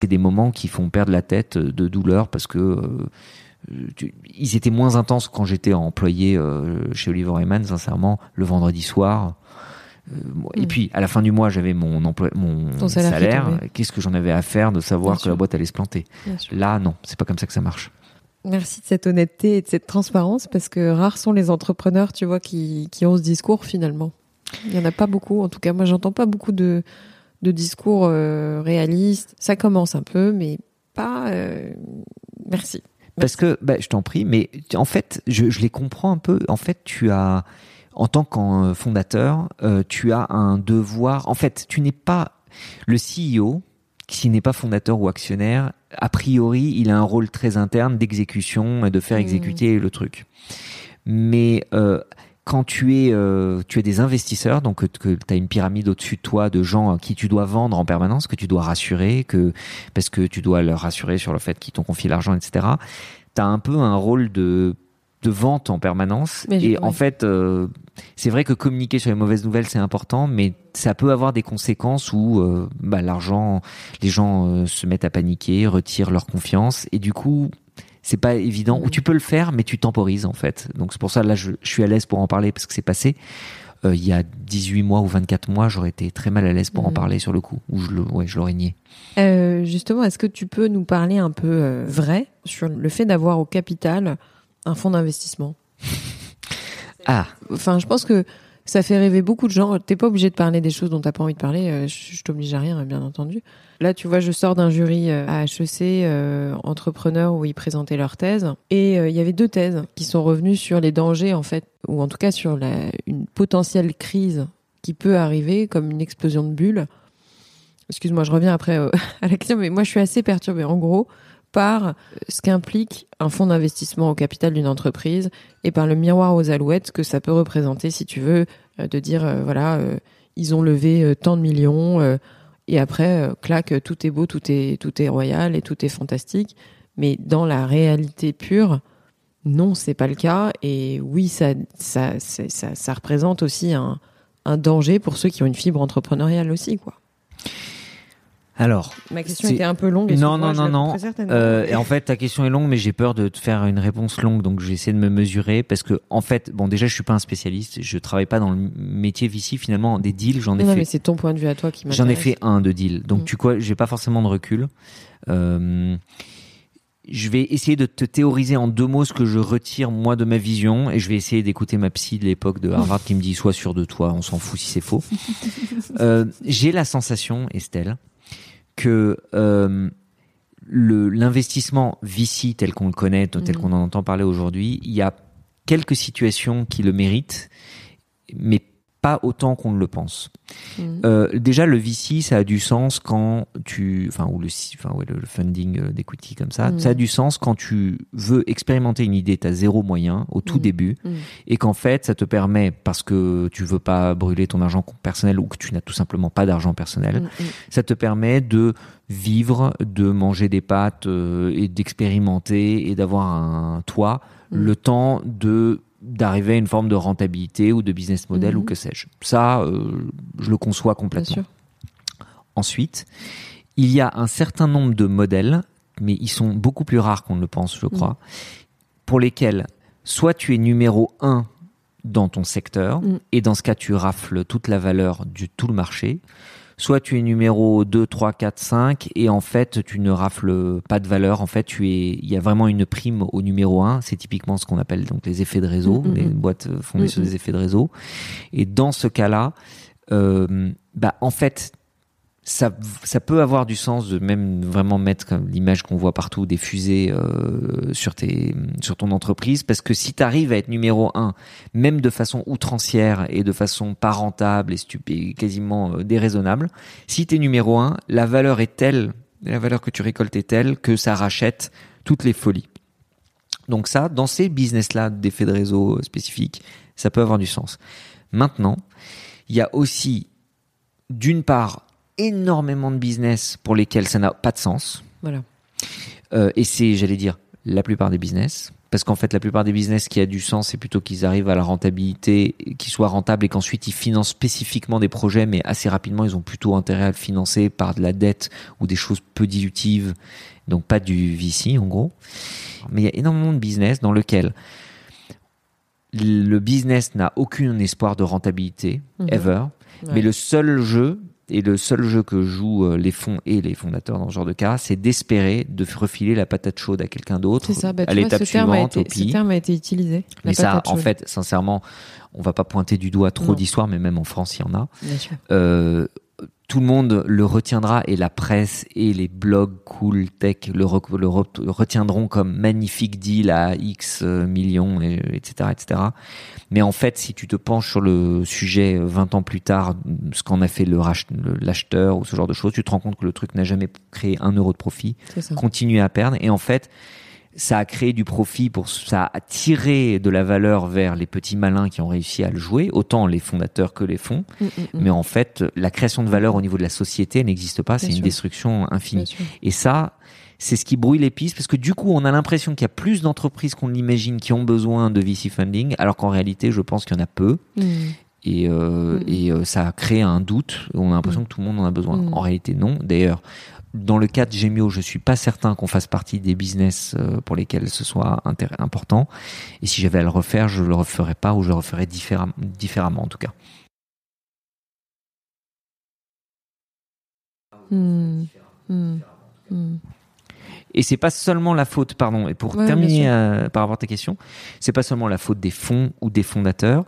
today. des moments qui font perdre la tête de douleur parce que euh, tu- ils étaient moins intenses quand j'étais employé euh, chez Oliver Wyman, sincèrement, le vendredi soir. Euh, Et Mm. puis à la fin du mois, j'avais mon emploi, mon Ton salaire. Qu'est-ce que j'en avais à faire de savoir Bien que sûr. la boîte allait se planter? Là, non, c'est pas comme ça que ça marche. Merci de cette honnêteté et de cette transparence parce que rares sont les entrepreneurs, tu vois, qui, qui ont ce discours finalement. Il y en a pas beaucoup. En tout cas, moi, j'entends pas beaucoup de, de discours euh, réalistes. Ça commence un peu, mais pas. euh, merci. Parce que, bah, je t'en prie, mais en fait, je, je les comprends un peu. En fait, tu as, en tant qu'en fondateur, euh, tu as un devoir. En fait, tu n'es pas le CEO, s'il n'est pas fondateur ou actionnaire. A priori, il a un rôle très interne d'exécution de faire Mhm. exécuter le truc. Mais euh, quand tu es, euh, tu es des investisseurs, donc que, tu as une pyramide au-dessus de toi de gens à qui tu dois vendre en permanence, que tu dois rassurer, que parce que tu dois leur rassurer sur le fait qu'ils t'ont confié l'argent, etc. Tu as un peu un rôle de de vente en permanence Mais et en fait euh, c'est vrai que communiquer sur les mauvaises nouvelles c'est important mais ça peut avoir des conséquences où euh, bah, l'argent les gens euh, se mettent à paniquer retirent leur confiance et du coup c'est pas évident Mhm. ou tu peux le faire mais tu temporises en fait donc c'est pour ça là je, je suis à l'aise pour en parler parce que c'est passé Euh, il y a 18 mois ou 24 mois j'aurais été très mal à l'aise pour en Mhm. parler sur le coup ou je le ouais je l'aurais nié Euh, justement, est-ce que tu peux nous parler un peu euh, vrai sur le fait d'avoir au capital un fonds d'investissement? Ah Enfin, je pense que ça fait rêver beaucoup de gens. T'es pas obligé de parler des choses dont t'as pas envie de parler. Je, je t'oblige à rien, bien entendu. Là, tu vois, je sors d'un jury euh, à HEC euh, entrepreneur où ils présentaient leur thèse, et euh, il y avait deux thèses qui sont revenues sur les dangers, en fait, ou en tout cas sur la, une potentielle crise qui peut arriver, comme une explosion de bulles. Excuse-moi, je reviens après euh, à la question, mais moi, je suis assez perturbée. En gros, par ce qu'implique un fonds d'investissement au capital d'une entreprise et par le miroir aux alouettes que ça peut représenter, si tu veux, de dire, voilà, ils ont levé tant de millions, et après, euh, clac, euh, tout est beau, tout est, tout est royal et tout est fantastique. Mais dans la réalité pure, non, c'est pas le cas. Et oui, ça, ça, ça représente aussi un, un danger pour ceux qui ont une fibre entrepreneuriale aussi, quoi. Alors Ma question était un peu longue. Non, excuse-moi, non, non, non. certainement. Euh, et en fait, ta question est longue, mais j'ai peur de te faire une réponse longue, donc je vais essayer de me mesurer parce que, en fait, bon, déjà, je suis pas un spécialiste, je travaille pas dans le métier VC. Finalement, des deals, j'en ai non, non, fait, mais c'est ton point de vue à toi qui m'intéresse. j'en ai fait un de deal. Donc, Mm. tu quoi, j'ai pas forcément de recul. Euh, je vais essayer de te théoriser en deux mots ce que je retire moi de ma vision et je vais essayer d'écouter ma psy de l'époque de Harvard qui me dit sois sûr de toi, on s'en fout si c'est faux. Euh, j'ai la sensation, Estelle, que euh, l'investissement VC tel qu'on le connaît, tel Mhm. qu'on en entend parler aujourd'hui, il y a quelques situations qui le méritent, mais pas autant qu'on ne le pense. Mhm. Euh, déjà, le VC, ça a du sens quand tu, enfin, ou le, enfin, ouais, le, funding euh, d'equity comme ça, Mhm. ça a du sens quand tu veux expérimenter une idée, t'as zéro moyen au tout Mhm. début, et qu'en fait, ça te permet parce que tu veux pas brûler ton argent personnel ou que tu n'as tout simplement pas d'argent personnel, ça te permet de vivre, de manger des pâtes euh, et d'expérimenter et d'avoir un toit le temps de d'arriver à une forme de rentabilité ou de business model Mhm. ou que sais-je. Ça, euh, je le conçois Bien complètement. sûr. Ensuite, il y a un certain nombre de modèles, mais ils sont beaucoup plus rares qu'on ne le pense, je crois, pour lesquels soit tu es numéro un dans ton secteur, Mm. et dans ce cas, tu rafles toute la valeur du tout le marché, soit tu es numéro 2, 3, 4, 5, et en fait, tu ne rafles pas de valeur. En fait, tu es, il y a vraiment une prime au numéro 1. C'est typiquement ce qu'on appelle donc les effets de réseau, Mm, mm, les boîtes fondées Mm, sur des effets de réseau. Et dans ce cas-là, euh, bah, en fait, ça, peut avoir du sens de même vraiment mettre l'image qu'on voit partout des fusées euh, sur tes sur ton entreprise parce que si tu arrives à être numéro un même de façon outrancière et de façon pas rentable et stupide quasiment euh, déraisonnable si tu es numéro un la valeur est telle la valeur que tu récoltes est telle que ça rachète toutes les folies. Donc ça dans ces business là d'effets de réseau euh, spécifiques ça peut avoir du sens. Maintenant il y a aussi d'une part énormément de business pour lesquels ça n'a pas de sens. Voilà. Euh, et c'est, j'allais dire, la plupart des business. Parce qu'en fait, la plupart des business qui a du sens, c'est plutôt qu'ils arrivent à la rentabilité, qu'ils soient rentables et qu'ensuite ils financent spécifiquement des projets, mais assez rapidement, ils ont plutôt intérêt à le financer par de la dette ou des choses peu dilutives, donc pas du VC en gros. Mais il y a énormément de business dans lequel le business n'a aucun espoir de rentabilité, Mhm. ever, Ouais. mais le seul jeu, Et le seul jeu que jouent euh, les fonds et les fondateurs dans ce genre de cas, c'est d'espérer de refiler la patate chaude à quelqu'un d'autre C'est ça, bah, à l'étape ce terme, a suivante, été, ce terme a été utilisé. Mais ça, en fait, sincèrement, on va pas pointer du doigt trop d'histoires, mais même en France, il y en a. Bien sûr. Euh, tout le monde le retiendra et la presse et les blogs cool tech le, re- le re- retiendront comme magnifique deal à X euh, millions, et, etc., etc. Mais en fait, si tu te penches sur le sujet euh, 20 ans plus tard, ce qu'en a fait l'acheteur ou ce genre de choses, tu te rends compte que le truc n'a jamais créé un euro de profit continue à perdre et en fait ça a créé du profit pour ça a tiré de la valeur vers les petits malins qui ont réussi à le jouer autant les fondateurs que les fonds Mm, mm, mm. mais en fait la création de valeur au niveau de la société n'existe pas c'est une sûr. destruction infinie et ça c'est ce qui brouille les pistes parce que du coup on a l'impression qu'il y a plus d'entreprises qu'on l'imagine qui ont besoin de VC funding alors qu'en réalité je pense qu'il y en a peu. Et, euh, Mm. et euh, ça a créé un doute. On a l'impression Mm. que tout le monde en a besoin. Mm. En réalité, non. D'ailleurs, dans le cas de Gemio, je suis pas certain qu'on fasse partie des business euh, pour lesquels ce soit important. Et si j'avais à le refaire, je le referais pas ou je le referais différem- différemment en tout cas. Et c'est pas seulement la faute, pardon, et pour Ouais, terminer euh, par rapport à ta question, c'est pas seulement la faute des fonds ou des fondateurs,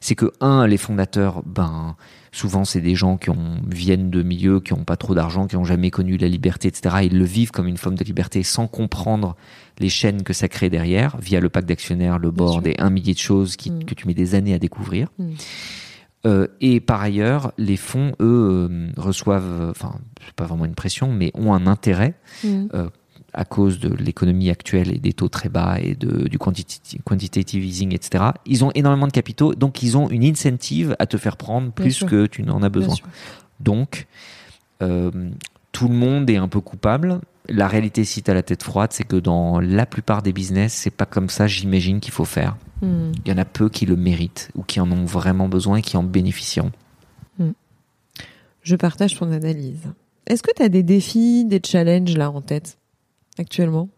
c'est que un, les fondateurs, ben souvent c'est des gens qui ont, viennent de milieux qui ont pas trop d'argent, qui ont jamais connu la liberté, etc. Ils le vivent comme une forme de liberté sans comprendre les chaînes que ça crée derrière, via le pacte d'actionnaires, le board et un millier de choses qui, Mm. que tu mets des années à découvrir. Mm. Euh, et par ailleurs, les fonds, eux, euh, reçoivent, enfin, c'est pas vraiment une pression, mais ont un intérêt Mm. À cause de l'économie actuelle et des taux très bas et de, du quantitative, easing, etc. Ils ont énormément de capitaux, donc ils ont une incentive à te faire prendre plus que tu n'en as besoin. Donc, euh, tout le monde est un peu coupable. La réalité, si tu as la tête froide, c'est que dans la plupart des business, c'est pas comme ça, j'imagine, qu'il faut faire. Mm. Il y en a peu qui le méritent ou qui en ont vraiment besoin et qui en bénéficieront. Je partage ton analyse. Est-ce que tu as des défis, des challenges là en tête? Actuellement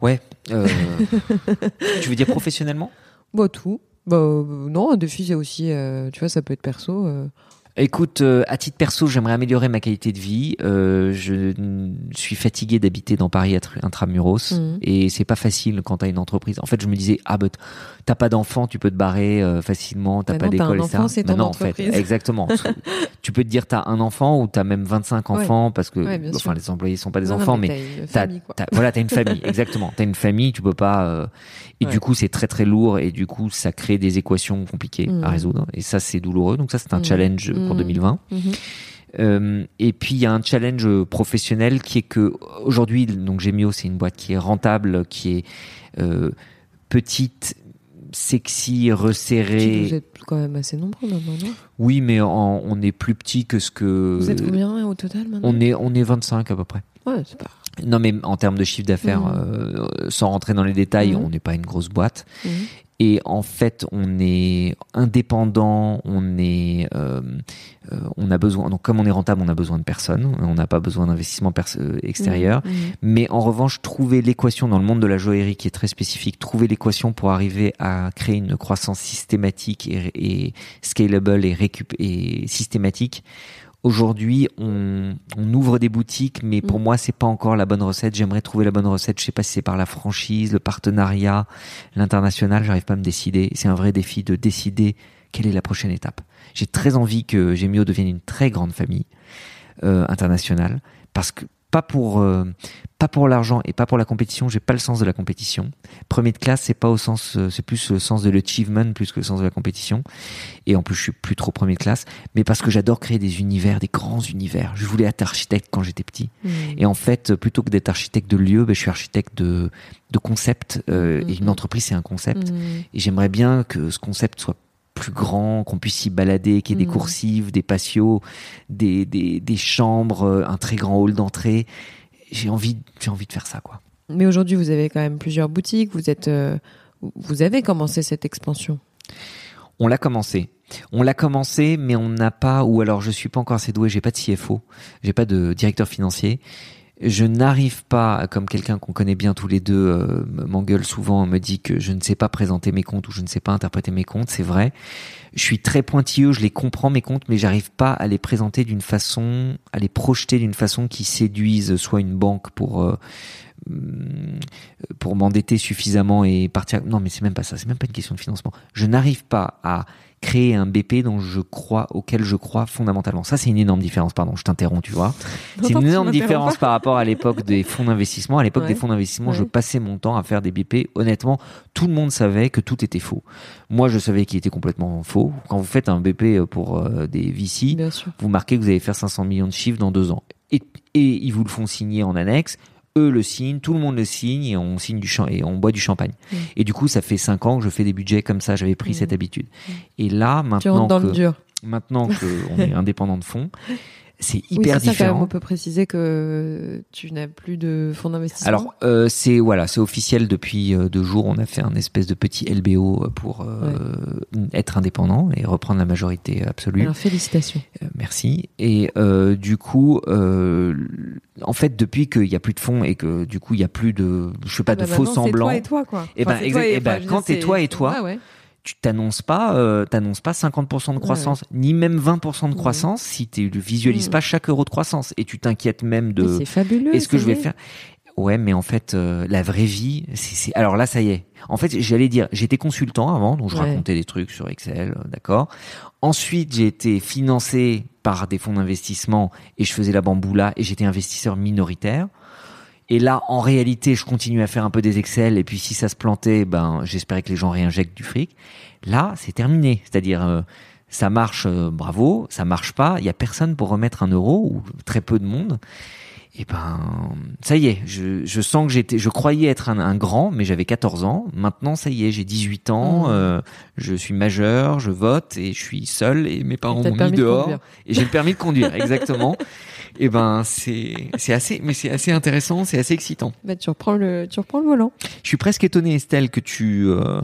Ouais. euh, tu veux dire professionnellement? Bah tout. Bah euh, non, un défi c'est aussi, euh, tu vois, ça peut être perso. Euh. Écoute, euh, à titre perso, j'aimerais améliorer ma qualité de vie. Euh, je suis fatigué d'habiter dans Paris intramuros Mhm. et c'est pas facile quand t'as une entreprise. En fait, je me disais ah bah t- t'as pas d'enfant, tu peux te barrer euh, facilement, t'as Bah pas d'école, etc. c'est ton non, en fait, exactement. tu peux te dire t'as un enfant ou t'as même 25 Ouais. enfants parce que Ouais, enfin les employés sont pas des Non, non, enfants, mais t'as famille, voilà, t'as une famille, exactement. T'as une famille, tu peux pas. euh, et Ouais. du coup, c'est très très lourd et du coup, ça crée des équations compliquées à résoudre. Et ça, c'est douloureux. Donc ça, c'est un Mhm. challenge pour Mhm. 2020. Mhm. Euh, et puis il y a un challenge professionnel qui est que aujourd'hui, donc Gemio, c'est une boîte qui est rentable, qui est euh, petite, sexy, Puis resserrée. Vous êtes quand même assez nombreux maintenant, non Oui, mais en- on est plus petit que ce que. Vous êtes combien au total maintenant? On est on est 25 à peu près. Ouais, c'est pas. Non, mais en termes de chiffre d'affaires, Mhm. euh, sans rentrer dans les détails, on n'est pas une grosse boîte. Et en fait, on est indépendant, on est, euh, euh, on a besoin. Donc, comme on est rentable, on a besoin de personne. On n'a pas besoin d'investissement euh, extérieur. Mhm. Mais en revanche, trouver l'équation dans le monde de la joaillerie qui est très spécifique, trouver l'équation pour arriver à créer une croissance systématique et, et scalable et, récup et systématique. Aujourd'hui, on, on ouvre des boutiques, mais pour Mm. moi, c'est pas encore la bonne recette. J'aimerais trouver la bonne recette. Je sais pas si c'est par la franchise, le partenariat, l'international. J'arrive pas à me décider. C'est un vrai défi de décider quelle est la prochaine étape. J'ai très envie que Gemio devienne une très grande famille euh, internationale, parce que pas pour euh, pas pour l'argent et pas pour la compétition. J'ai pas le sens de la compétition. Premier de classe, c'est pas au sens, euh, c'est plus le sens de l'achievement plus que le sens de la compétition. Et en plus, je suis plus trop premier de classe, mais parce que j'adore créer des univers, des grands univers. Je voulais être architecte quand j'étais petit. Mhm. Et en fait, plutôt que d'être architecte de lieu, ben, je suis architecte de, de concept. euh, Et une Mhm. entreprise, c'est un concept. Mhm. Et j'aimerais bien que ce concept soit plus grand, qu'on puisse y balader, qu'il y ait des Mhm. coursives, des patios, des, des, des chambres, euh, un très grand hall d'entrée. J'ai envie, j'ai envie de faire ça, quoi. Mais aujourd'hui, vous avez quand même plusieurs boutiques. Vous êtes, euh, vous avez commencé cette expansion. On l'a commencé. On l'a commencé, mais on n'a pas, ou alors je suis pas encore assez doué, j'ai pas de CFO, j'ai pas de directeur financier. Je n'arrive pas, comme quelqu'un qu'on connaît bien tous les deux euh, m'engueule souvent, me dit que je ne sais pas présenter mes comptes ou je ne sais pas interpréter mes comptes, c'est vrai. Je suis très pointilleux, je les comprends mes comptes, mais j'arrive pas à les présenter d'une façon, à les projeter d'une façon qui séduise soit une banque pour euh, pour m'endetter suffisamment et partir. Non, mais c'est même pas ça. C'est même pas une question de financement. Je n'arrive pas à créer un BP dont je crois, auquel je crois fondamentalement. Ça, c'est une énorme différence. Pardon, je t'interromps, tu vois. C'est une énorme différence par rapport à l'époque des fonds d'investissement. À l'époque des fonds d'investissement, je passais mon temps à faire des BP. Honnêtement, tout le monde savait que tout était faux. Moi, je savais qu'il était complètement faux. Quand vous faites un BP pour euh, des VC, vous marquez que vous allez faire 500 millions de chiffres dans deux ans. Et, et ils vous le font signer en annexe eux le signent, tout le monde le signe et on signe du et on boit du champagne. Mm. Et du coup, ça fait cinq ans que je fais des budgets comme ça. J'avais pris mm. cette habitude. Mm. Et là, maintenant dans le dur. maintenant qu'on est indépendant de fond, c'est hyper différent. on peut préciser que tu n'as plus de fonds d'investissement. Alors euh, c'est voilà, c'est officiel depuis euh, deux jours. On a fait un espèce de petit LBO pour euh, être indépendant et reprendre la majorité absolue. Alors, félicitations. Euh, merci. Et du coup, en fait, depuis qu'il n'y a plus de fonds et que du coup il n'y a plus de, je sais pas, de bah, faux semblants. Et toi et toi quoi. Et ben, et, et ben, quand t'es toi et toi. Ouais, tu t'annonces pas, euh, t'annonces pas 50% de croissance, ni même 20% de croissance si tu ne visualises mm. pas chaque euro de croissance et tu t'inquiètes même de. C'est fabuleux. Est-ce que je vais faire Ouais, mais en fait, euh, la vraie vie, c'est alors là, ça y est. En fait, j'allais dire, j'étais consultant avant, donc je racontais des trucs sur Excel, euh, d'accord. Ensuite, j'ai été financé par des fonds d'investissement et je faisais la bamboula et j'étais investisseur minoritaire. Et là, en réalité, je continue à faire un peu des Excel. Et puis, si ça se plantait, ben, j'espérais que les gens réinjectent du fric. Là, c'est terminé. C'est-à-dire, euh, ça marche, euh, bravo. Ça marche pas. Il y a personne pour remettre un euro ou très peu de monde. Et ben, ça y est. Je, je sens que j'étais, je croyais être un, un grand, mais j'avais 14 ans. Maintenant, ça y est, j'ai 18 ans. Mmh. Euh, je suis majeur, je vote et je suis seul et mes parents m'ont mis dehors. Et j'ai le permis de conduire, exactement. et eh ben c'est c'est assez mais c'est assez intéressant, c'est assez excitant. Bah, tu reprends le tu reprends le volant. Je suis presque étonné Estelle que tu euh,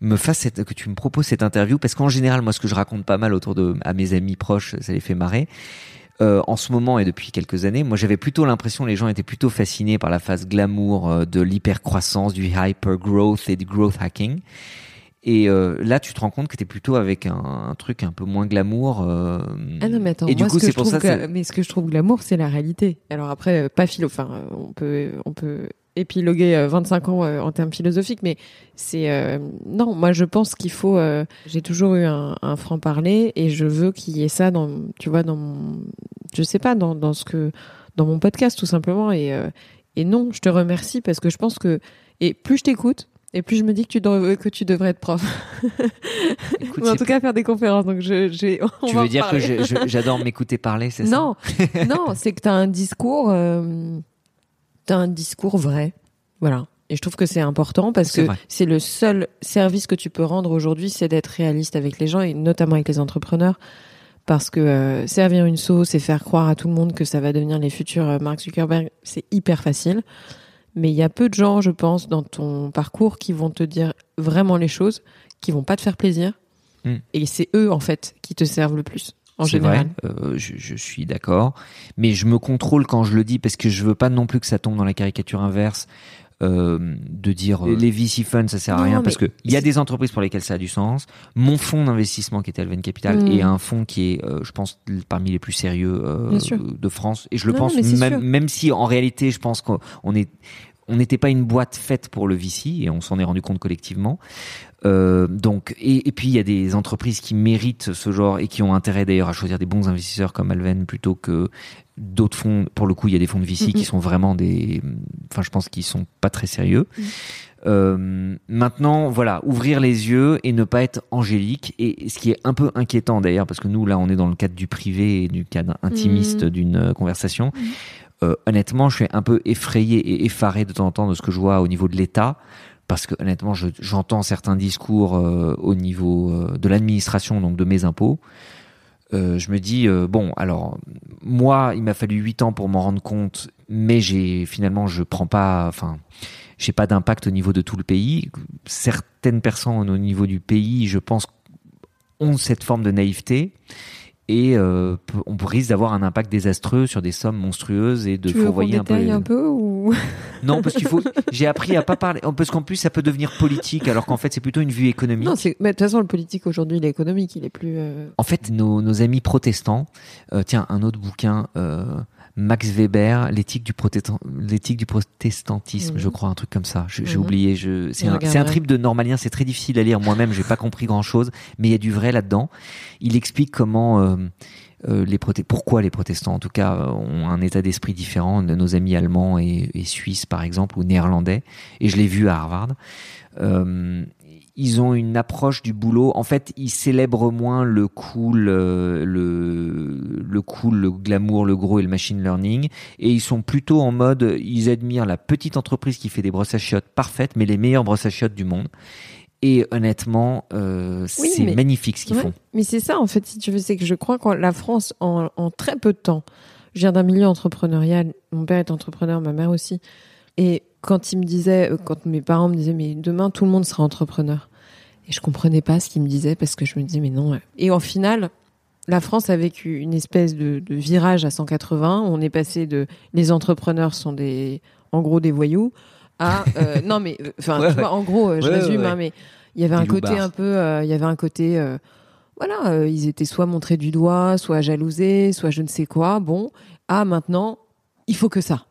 me fasses cette, que tu me proposes cette interview parce qu'en général moi ce que je raconte pas mal autour de à mes amis proches, ça les fait marrer. Euh, en ce moment et depuis quelques années, moi j'avais plutôt l'impression les gens étaient plutôt fascinés par la phase glamour euh, de l'hypercroissance, du hyper growth et du growth hacking. Et euh, là, tu te rends compte que tu es plutôt avec un, truc un peu moins glamour. Euh, ah non, mais attends, et du coup, c'est pour ça. mais ce que je trouve glamour, c'est la réalité. Alors après, pas philo. Enfin, on peut, on peut épiloguer 25 ans en termes philosophiques, mais c'est non. Moi, je pense qu'il faut. J'ai toujours eu un, un franc parler et je veux qu'il y ait ça dans, tu vois, dans mon, je sais pas, dans, dans ce que, dans mon podcast tout simplement. Et et non, je te remercie parce que je pense que et plus je t'écoute et plus je me dis que tu, que tu devrais être prof. Ou en tout cas faire des conférences. Donc je, j'ai, tu veux dire que j'adore m'écouter parler, c'est ça? Non, non, c'est que tu as un discours, euh, as un discours vrai. Voilà. Et je trouve que c'est important parce que c'est le seul service que tu peux rendre aujourd'hui, c'est d'être réaliste avec les gens et notamment avec les entrepreneurs. Parce que euh, servir une sauce et faire croire à tout le monde que ça va devenir les futurs euh, Mark Zuckerberg, c'est hyper facile. Mais il y a peu de gens, je pense, dans ton parcours qui vont te dire vraiment les choses, qui vont pas te faire plaisir. Hmm. Et c'est eux, en fait, qui te servent le plus. En général. Vrai, euh, je, je, suis d'accord, mais je me contrôle quand je le dis parce que je veux pas non plus que ça tombe dans la caricature inverse. Euh, de dire euh, les VC funds ça sert à rien parce que il y a des entreprises pour lesquelles ça a du sens. Mon fonds d'investissement qui est Alven Capital hmm. est un fonds qui est, euh, je pense, parmi les plus sérieux euh, de France et je le pense même, même si en réalité je pense qu'on est on n'était pas une boîte faite pour le VC et on s'en est rendu compte collectivement. Euh, donc et, et, puis il y a des entreprises qui méritent ce genre et qui ont intérêt d'ailleurs à choisir des bons investisseurs comme Alven plutôt que d'autres fonds. Pour le coup, il y a des fonds de VC qui sont vraiment des, enfin je pense qu'ils sont pas très sérieux. Euh, maintenant, voilà, ouvrir les yeux et ne pas être angélique. Et ce qui est un peu inquiétant d'ailleurs, parce que nous là, on est dans le cadre du privé et du cadre intimiste d'une euh, conversation. Euh, honnêtement, je suis un peu effrayé et effaré de temps en temps de ce que je vois au niveau de l'État, parce que honnêtement, j'entends certains discours euh, au niveau euh, de l'administration, donc de mes impôts. je me dis bon, alors moi, il m'a fallu huit ans pour m'en rendre compte, mais j'ai finalement, je prends pas, enfin, j'ai pas d'impact au niveau de tout le pays. Certaines personnes au niveau du pays, je pense, ont cette forme de naïveté et euh, on risque d'avoir un impact désastreux sur des sommes monstrueuses et de tu veux fourvoyer un peu. les- un peu ou? Non, parce qu'il faut. J'ai appris à pas parler parce qu'en plus ça peut devenir politique alors qu'en fait c'est plutôt une vue économique. Non, mais De toute façon, le politique aujourd'hui, il est économique, il est plus. euh, En fait, nos, nos amis protestants, euh, tiens, un autre bouquin, Max Weber, l'éthique du, protestant, l'éthique du protestantisme, Mhm. je crois, un truc comme ça. J'ai Mhm. oublié. Je, c'est, un, un trip de normalien, c'est très difficile à lire moi-même, j'ai pas compris grand-chose, mais il y a du vrai là-dedans. Il explique comment... euh, euh, les pourquoi les protestants en tout cas ont un état d'esprit différent de nos amis allemands et, et suisses par exemple ou néerlandais et je l'ai vu à Harvard euh, ils ont une approche du boulot. En fait, ils célèbrent moins le cool, euh, le, le cool, le glamour, le gros et le machine learning. Et ils sont plutôt en mode, ils admirent la petite entreprise qui fait des brosses à chiottes parfaites, mais les meilleures brosses à chiottes du monde. Et honnêtement, euh, Oui, c'est mais- magnifique ce qu'ils Ouais. font. Mais c'est ça, en fait, si tu veux, c'est que je crois que la France, en, en très peu de temps, je viens d'un milieu entrepreneurial, mon père est entrepreneur, ma mère aussi, et quand il me disait, euh, quand mes parents me disaient, mais demain, tout le monde sera entrepreneur. Et je comprenais pas ce qu'ils me disaient parce que je me disais, mais non. Et en final, la France a vécu une espèce de, de virage à 180. On est passé de les entrepreneurs sont des, en gros, des voyous à, euh, non, mais, euh, enfin, Ouais, en gros, je Ouais, résume, hein, mais il y avait un côté un peu, il y avait un côté, voilà, euh, ils étaient soit montrés du doigt, soit jalousés, soit je ne sais quoi. Bon, ah maintenant, il faut que ça.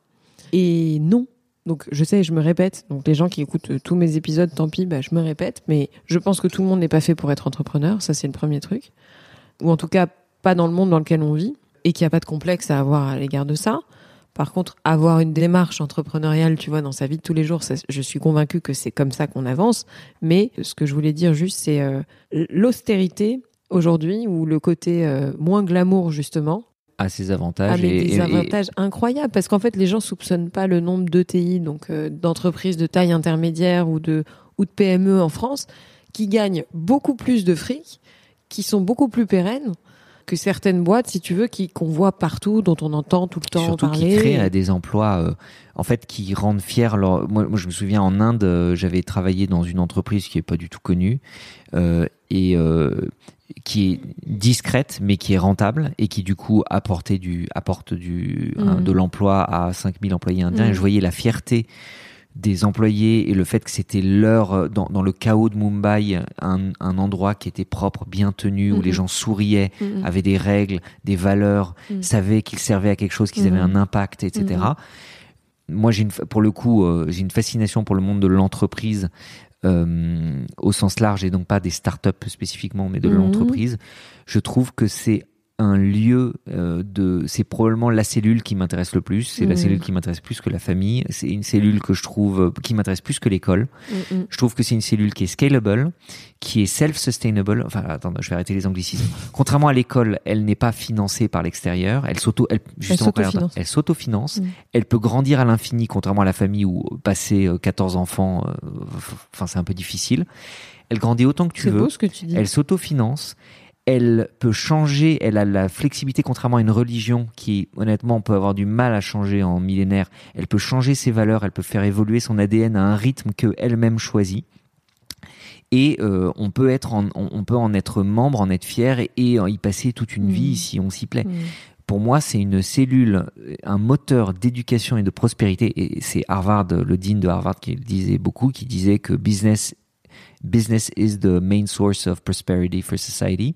Et non. Donc je sais, je me répète. Donc les gens qui écoutent euh, tous mes épisodes, tant pis, bah, je me répète. Mais je pense que tout le monde n'est pas fait pour être entrepreneur. Ça c'est le premier truc. Ou en tout cas pas dans le monde dans lequel on vit et qu'il n'y a pas de complexe à avoir à l'égard de ça. Par contre, avoir une démarche entrepreneuriale, tu vois, dans sa vie de tous les jours, je suis convaincue que c'est comme ça qu'on avance. Mais ce que je voulais dire juste, c'est euh, l'austérité aujourd'hui ou le côté euh, moins glamour justement À ses avantages. mais et- des et- avantages incroyables parce qu'en fait les gens soupçonnent pas le nombre d'ETI donc euh, d'entreprises de taille intermédiaire ou de ou de PME en France qui gagnent beaucoup plus de fric, qui sont beaucoup plus pérennes que certaines boîtes si tu veux qui qu'on voit partout dont on entend tout le temps Surtout parler. qui créent des emplois, euh, en fait, qui rendent fiers. Leur... Moi, moi, je me souviens en Inde, euh, j'avais travaillé dans une entreprise qui est pas du tout connue euh, et qui est discrète, mais qui est rentable et qui du coup apportait du, apporte du, Mhm. de l'emploi à 5000 employés indiens. Et je voyais la fierté des employés et le fait que c'était leur dans, dans le chaos de Mumbai un, un endroit qui était propre bien tenu où les gens souriaient Mhm. avaient des règles des valeurs Mhm. savaient qu'ils servaient à quelque chose qu'ils avaient Mhm. un impact etc moi j'ai pour le coup euh, j'ai une fascination pour le monde de l'entreprise euh, au sens large et donc pas des startups spécifiquement mais de Mhm. l'entreprise je trouve que c'est un lieu euh, de c'est probablement la cellule qui m'intéresse le plus c'est la Mhm. cellule qui m'intéresse plus que la famille c'est une cellule que je trouve euh, qui m'intéresse plus que l'école Mm, mm. je trouve que c'est une cellule qui est scalable, qui est self-sustainable. Enfin, attends, je vais arrêter les anglicismes. Contrairement à l'école, elle n'est pas financée par l'extérieur. Elle s'auto, elle, justement, s'autofinance. regarde, elle s'autofinance. Mm. Elle peut grandir à l'infini, contrairement à la famille où passer euh, 14 enfants, euh, enfin, c'est un peu difficile. Elle grandit autant que tu C'est veux. beau ce que tu dis. Elle s'autofinance. Elle peut changer, elle a la flexibilité contrairement à une religion qui, honnêtement, peut avoir du mal à changer en millénaire. Elle peut changer ses valeurs, elle peut faire évoluer son ADN à un rythme que elle-même choisit. Et euh, on peut être, en, on, on peut en être membre, en être fier et, et y passer toute une vie si on s'y plaît. Mm. Pour moi, c'est une cellule, un moteur d'éducation et de prospérité. Et c'est Harvard, le dean de Harvard qui le disait beaucoup, qui disait que business, business is the main source of prosperity for society.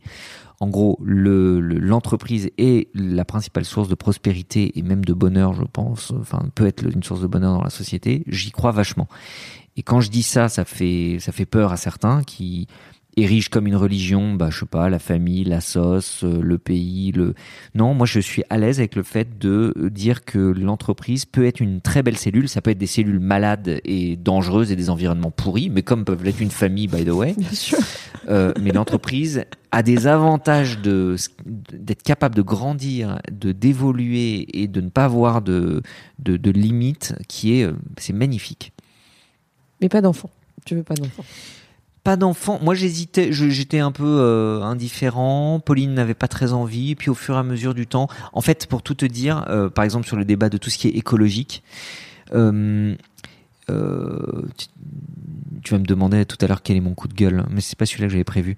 En gros, le- le- l'entreprise est la principale source de prospérité et même de bonheur, je pense. Enfin, peut être une source de bonheur dans la société. J'y crois vachement. Et quand je dis ça, ça fait, ça fait peur à certains qui érigent comme une religion, bah, je sais pas, la famille, la sauce, euh, le pays, le, non, moi je suis à l'aise avec le fait de dire que l'entreprise peut être une très belle cellule, ça peut être des cellules malades et dangereuses et des environnements pourris, mais comme peuvent l'être une famille, by the way. Bien sûr. Euh, mais l'entreprise a des avantages de d'être capable de grandir, de d'évoluer et de ne pas avoir de de, de limites, qui est euh, c'est magnifique. Mais pas d'enfant. Tu veux pas d'enfant. Pas d'enfant. Moi, j'hésitais. J'étais un peu euh, indifférent. Pauline n'avait pas très envie. Puis au fur et à mesure du temps, en fait, pour tout te dire, euh, par exemple sur le débat de tout ce qui est écologique, euh, tu, tu vas me demander tout à l'heure quel est mon coup de gueule, mais c'est pas celui-là que j'avais prévu.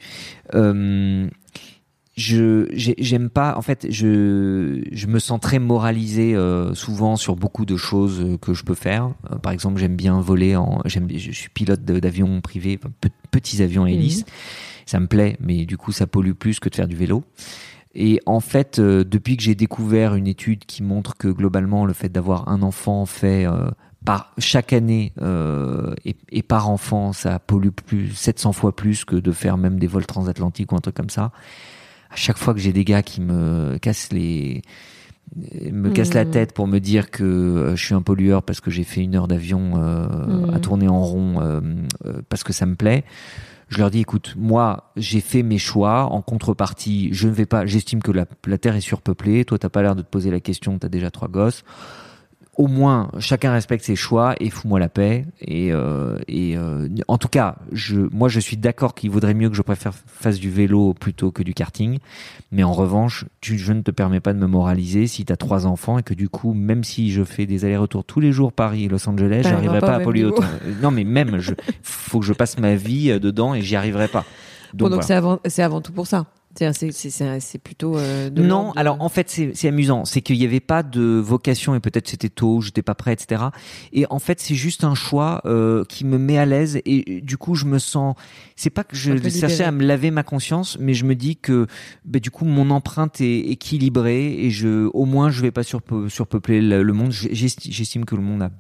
Je j'ai- j'aime pas en fait je je me sens très moralisé euh, souvent sur beaucoup de choses que je peux faire. Euh, par exemple j'aime bien voler en j'aime je suis pilote de- d'avion privé enfin, pe- petits avions à hélice. Ça me plaît mais du coup ça pollue plus que de faire du vélo. Et en fait euh, depuis que j'ai découvert une étude qui montre que globalement le fait d'avoir un enfant fait euh, par chaque année euh, et, et par enfant, ça pollue plus 700 fois plus que de faire même des vols transatlantiques ou un truc comme ça. À chaque fois que j'ai des gars qui me cassent les me cassent la tête pour me dire que euh, je suis un pollueur parce que j'ai fait une heure d'avion euh, Mhm. à tourner en rond euh, euh, parce que ça me plaît. Je leur dis, écoute, moi, j'ai fait mes choix. En contrepartie, je ne vais pas. J'estime que la, la terre est surpeuplée. Toi, t'as pas l'air de te poser la question. T'as déjà trois gosses au moins chacun respecte ses choix et fous-moi la paix. Et, euh, et euh, en tout cas, je, moi je suis d'accord qu'il vaudrait mieux que je préfère fasse du vélo plutôt que du karting. Mais en revanche, tu, je ne te permets pas de me moraliser si tu as trois enfants et que du coup, même si je fais des allers-retours tous les jours Paris et Los Angeles, j'arriverai pas pas à polluer autant. Non, mais même, je, faut que je passe ma vie euh, dedans et j'y arriverai pas. Bon, donc voilà. c'est avant, c'est avant tout pour ça. C'est- plutôt. euh, de Non, de- alors en fait c'est c'est amusant, c'est qu'il n'y avait pas de vocation et peut-être c'était tôt, j'étais pas prêt, etc. Et en fait c'est juste un choix euh, qui me met à l'aise et du coup je me sens, c'est pas que je cherchais à me laver ma conscience, mais je me dis que bah, du coup mon empreinte est équilibrée et je, au moins je vais pas surpe- surpeupler le, monde. J'esti- J'estime que le monde a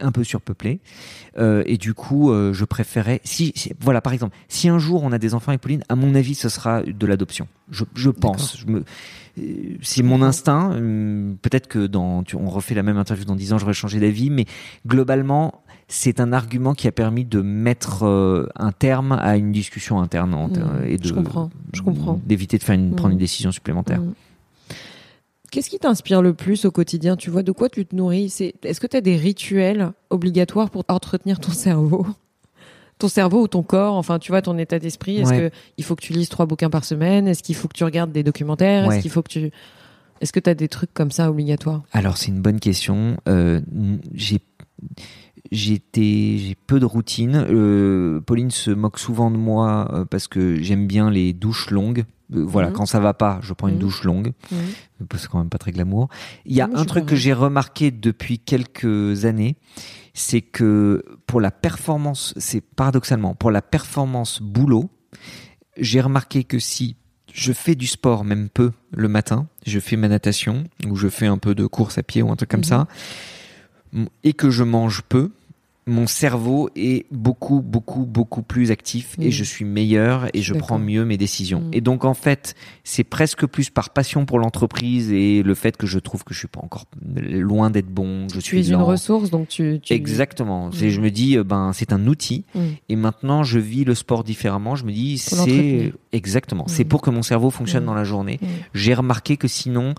un peu surpeuplé euh, et du coup euh, je préférais, si, si- voilà par exemple, si un jour on a des enfants avec Pauline, à mon avis ce sera de l'adoption. Je, je pense. Je me, euh, c'est mon instinct. Hum, Peut-être que dans, tu- on refait la même interview dans 10 ans, j'aurais changé d'avis, mais globalement, c'est un argument qui a permis de mettre euh, un terme à une discussion interne Mmh, et de je comprends, je comprends. d'éviter de faire une, prendre Mmh. une décision supplémentaire. Mm. Qu'est-ce qui t'inspire le plus au quotidien? Tu vois, de quoi tu te nourris? C'est- Est-ce que tu as des rituels obligatoires pour entretenir ton cerveau? Ton cerveau ou ton corps, enfin, tu vois, ton état d'esprit. Est-ce Ouais. que il faut que tu lises trois bouquins par semaine? Est-ce qu'il faut que tu regardes des documentaires? Ouais. Est-ce qu'il faut que tu. Est-ce que tu as des trucs comme ça obligatoires? Alors c'est une bonne question. Euh, n- j'ai j'étais j'ai peu de routine. Euh, Pauline se moque souvent de moi euh, parce que j'aime bien les douches longues. Euh, voilà, Mhm. quand ça va pas, je prends une Mhm. douche longue. C'est quand même pas très glamour. Il y a un truc que j'ai remarqué depuis quelques années, c'est que pour la performance, c'est paradoxalement pour la performance boulot, j'ai remarqué que si je fais du sport, même peu, le matin, je fais ma natation ou je fais un peu de course à pied ou un truc comme Mhm. ça, et que je mange peu, mon cerveau est beaucoup, beaucoup, beaucoup plus actif et je suis meilleur et Je prends mieux mes décisions. Mhm. Et donc, en fait, c'est presque plus par passion pour l'entreprise et le fait que je trouve que je suis pas encore loin d'être bon, je Tu suis es une ressource, donc tu. tu... Exactement. Mhm. je me dis, euh, ben, c'est un outil. Mm. Et maintenant, je vis le sport différemment. Je me dis, c'est exactement. C'est pour que mon cerveau fonctionne dans la journée. Mm. J'ai remarqué que sinon,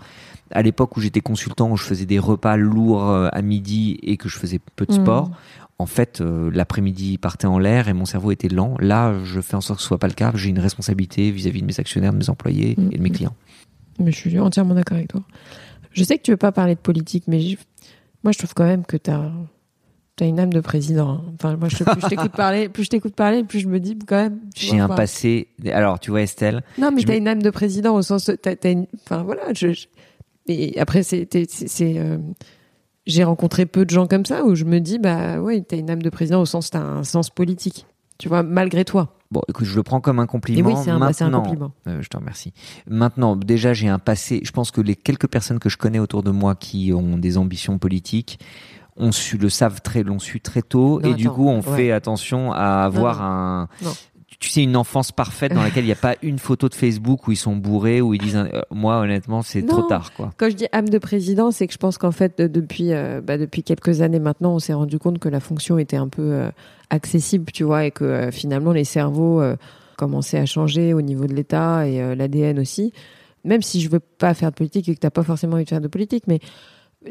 à l'époque où j'étais consultant, où je faisais des repas lourds euh, à midi et que je faisais peu de sport, en fait, euh, l'après-midi partait en l'air et mon cerveau était lent. Là, je fais en sorte que ce soit pas le cas. J'ai une responsabilité vis-à-vis de mes actionnaires, de mes employés et de mes clients. Mais je suis entièrement d'accord avec toi. Je sais que tu veux pas parler de politique, mais j'ai- moi je trouve quand même que tu as, une âme de président. hein. Enfin, moi, je, plus je t'écoute parler, plus je t'écoute parler, plus je me dis quand même. tu J'ai un passé. Alors, tu vois, Estelle, Non, mais je t'as me- une âme de président au sens, t'as une, enfin voilà. Je, je- et après, c'est, j'ai rencontré peu de gens comme ça où je me dis, bah ouais, t'as une âme de président au sens, t'as un sens politique. Tu vois, malgré toi. bon, écoute, je le prends comme un Et compliment. oui, c'est un, bah, un compliment. Euh, je te remercie. Maintenant, déjà, j'ai un passé. Je pense que les quelques personnes que je connais autour de moi qui ont des ambitions politiques ont su le savent très, l'ont su très tôt, Non, et du coup, on ouais. fait attention à avoir non. un. Tu sais, une enfance parfaite dans laquelle il n'y a pas une photo de Facebook où ils sont bourrés, où ils disent, euh, moi, honnêtement, c'est trop tard, quoi. Quand je dis âme de président, c'est que je pense qu'en fait, de- depuis, euh, bah, depuis quelques années maintenant, on s'est rendu compte que la fonction était un peu euh, accessible, tu vois, et que finalement, les cerveaux commençaient à changer au niveau de l'État et l'ADN aussi. Même si je veux pas faire de politique et que t'as pas forcément envie de faire de politique, mais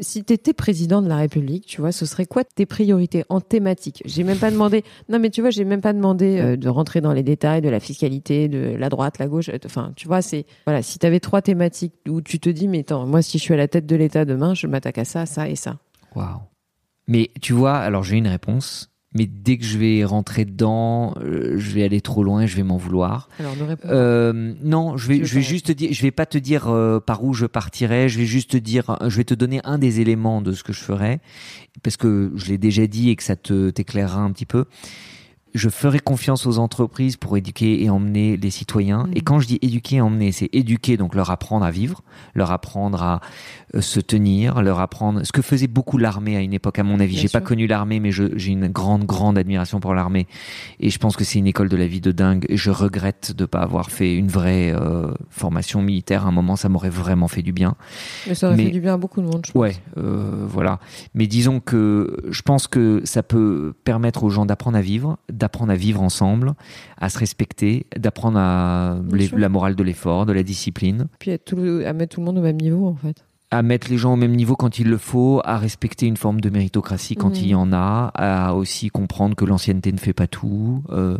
si tu étais président de la République, tu vois, ce serait quoi tes priorités en thématique? J'ai même pas demandé. Non, mais tu vois, j'ai même pas demandé euh, de rentrer dans les détails de la fiscalité, de la droite, la gauche. euh, Enfin, tu vois, c'est voilà. Si tu avais trois thématiques où tu te dis, mais attends, moi, si je suis à la tête de l'État demain, je m'attaque à ça, ça et ça. Waouh. Mais tu vois, alors j'ai une réponse. Mais dès que je vais rentrer dedans, euh, je vais aller trop loin, je vais m'en vouloir. Alors, ne réponds Euh, non, je vais, je vais juste te dire, je vais pas te dire euh, par où je partirai. Je vais juste te dire, je vais te donner un des éléments de ce que je ferai, parce que je l'ai déjà dit et que ça te t'éclairera un petit peu. Je ferai confiance aux entreprises pour éduquer et emmener les citoyens. Mhm. Et quand je dis éduquer et emmener, c'est éduquer, donc leur apprendre à vivre, leur apprendre à euh, se tenir, leur apprendre ce que faisait beaucoup l'armée à une époque, à mon avis. J'ai pas connu l'armée, mais j'ai une grande, grande admiration pour l'armée. Et je pense que c'est une école de la vie de dingue. Et je regrette de pas avoir fait une vraie euh, formation militaire. À un moment, ça m'aurait vraiment fait du bien. Mais ça aurait mais- fait du bien à beaucoup de monde, je pense. Ouais, euh, voilà. Mais disons que je pense que ça peut permettre aux gens d'apprendre à vivre, d'apprendre à vivre ensemble, à se respecter, d'apprendre à les- la morale de l'effort, de la discipline, Puis à, tout le- à mettre tout le monde au même niveau, en fait. à mettre les gens au même niveau quand il le faut, à respecter une forme de méritocratie quand Mhm. il y en a, à aussi comprendre que l'ancienneté ne fait pas tout, euh,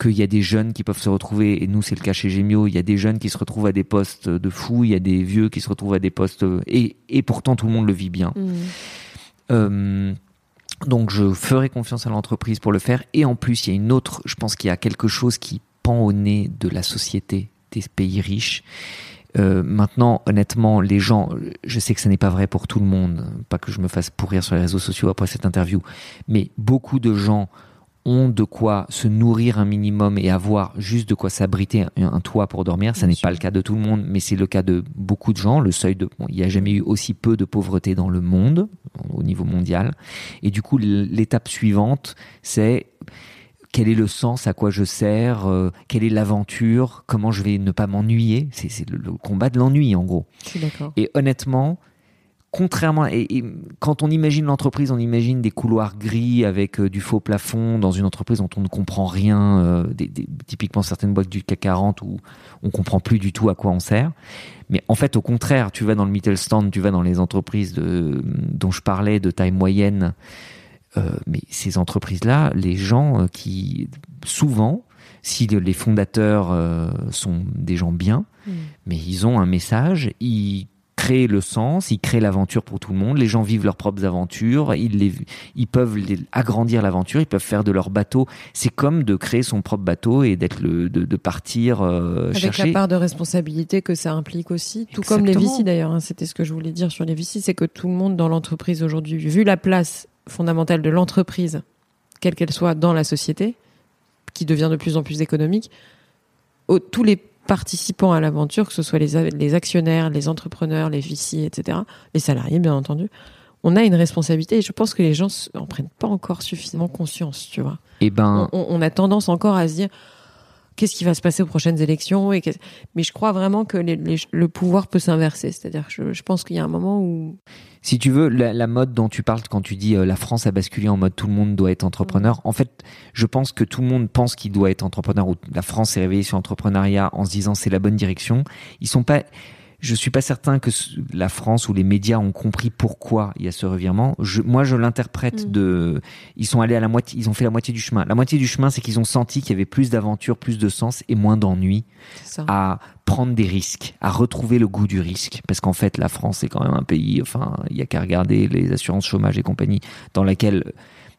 qu'il y a des jeunes qui peuvent se retrouver, et nous c'est le cas chez Gemio, il y a des jeunes qui se retrouvent à des postes de fous, il y a des vieux qui se retrouvent à des postes, et, et pourtant tout le monde le vit bien. Euh, donc je ferai confiance à l'entreprise pour le faire. Et en plus, il y a une autre, je pense qu'il y a quelque chose qui pend au nez de la société des pays riches. Euh, maintenant, honnêtement, les gens, je sais que ce n'est pas vrai pour tout le monde, pas que je me fasse pourrir sur les réseaux sociaux après cette interview, mais beaucoup de gens ont de quoi se nourrir un minimum et avoir juste de quoi s'abriter un, un toit pour dormir. Ça n'est pas le cas de tout le monde, mais c'est le cas de beaucoup de gens. Le seuil de, bon, il n'y a jamais eu aussi peu de pauvreté dans le monde, au niveau mondial. Et du coup, l'étape suivante, c'est quel est le sens, à quoi je sers, euh, quelle est l'aventure, comment je vais ne pas m'ennuyer. C'est c'est le, le combat de l'ennui, en gros. Je suis d'accord. Et honnêtement, contrairement, et, et quand on imagine l'entreprise, on imagine des couloirs gris avec euh, du faux plafond dans une entreprise dont on ne comprend rien, euh, des, des- typiquement certaines boîtes du CAC 40 où on comprend plus du tout à quoi on sert. Mais en fait, au contraire, tu vas dans le Mittelstand, tu vas dans les entreprises de, dont je parlais de taille moyenne. euh, mais ces entreprises-là, les gens qui, souvent, si le- les fondateurs sont des gens bien, Mm. mais ils ont un message, ils créent le sens, ils créent l'aventure pour tout le monde, les gens vivent leurs propres aventures, ils, les, ils peuvent les- agrandir l'aventure, ils peuvent faire de leur bateau. C'est comme de créer son propre bateau et d'être le, de, de partir euh, Avec chercher. la part de responsabilité que ça implique aussi, tout comme les. VC d'ailleurs. hein, C'était ce que je voulais dire sur les VC, c'est que tout le monde dans l'entreprise aujourd'hui, vu la place fondamentale de l'entreprise, quelle qu'elle soit dans la société, qui devient de plus en plus économique, tous les participants à l'aventure, que ce soit les, actionnaires, les entrepreneurs, les VC, etc., les salariés bien entendu, on a une responsabilité et je pense que les gens en prennent pas encore suffisamment conscience, tu vois Et ben, on, on a tendance encore à se dire qu'est-ce qui va se passer aux prochaines élections et mais je crois vraiment que les- les- le pouvoir peut s'inverser c'est-à-dire que je, je pense qu'il y a un moment où Si tu veux, la, la mode dont tu parles quand tu dis euh, la France a basculé en mode tout le monde doit être entrepreneur, en fait, je pense que tout le monde pense qu'il doit être entrepreneur ou la France s'est réveillée sur l'entrepreneuriat en se disant c'est la bonne direction. Ils sont pas. Je suis pas certain que la France ou les médias ont compris pourquoi il y a ce revirement. Je, moi, je l'interprète Mm. de. Ils sont allés à la moitié. Ils ont fait la moitié du chemin. La moitié du chemin, c'est qu'ils ont senti qu'il y avait plus d'aventure, plus de sens et moins d'ennui à prendre des risques, à retrouver le goût du risque. Parce qu'en fait, la France est quand même un pays, enfin, il y a qu'à regarder les assurances chômage et compagnie, dans laquelle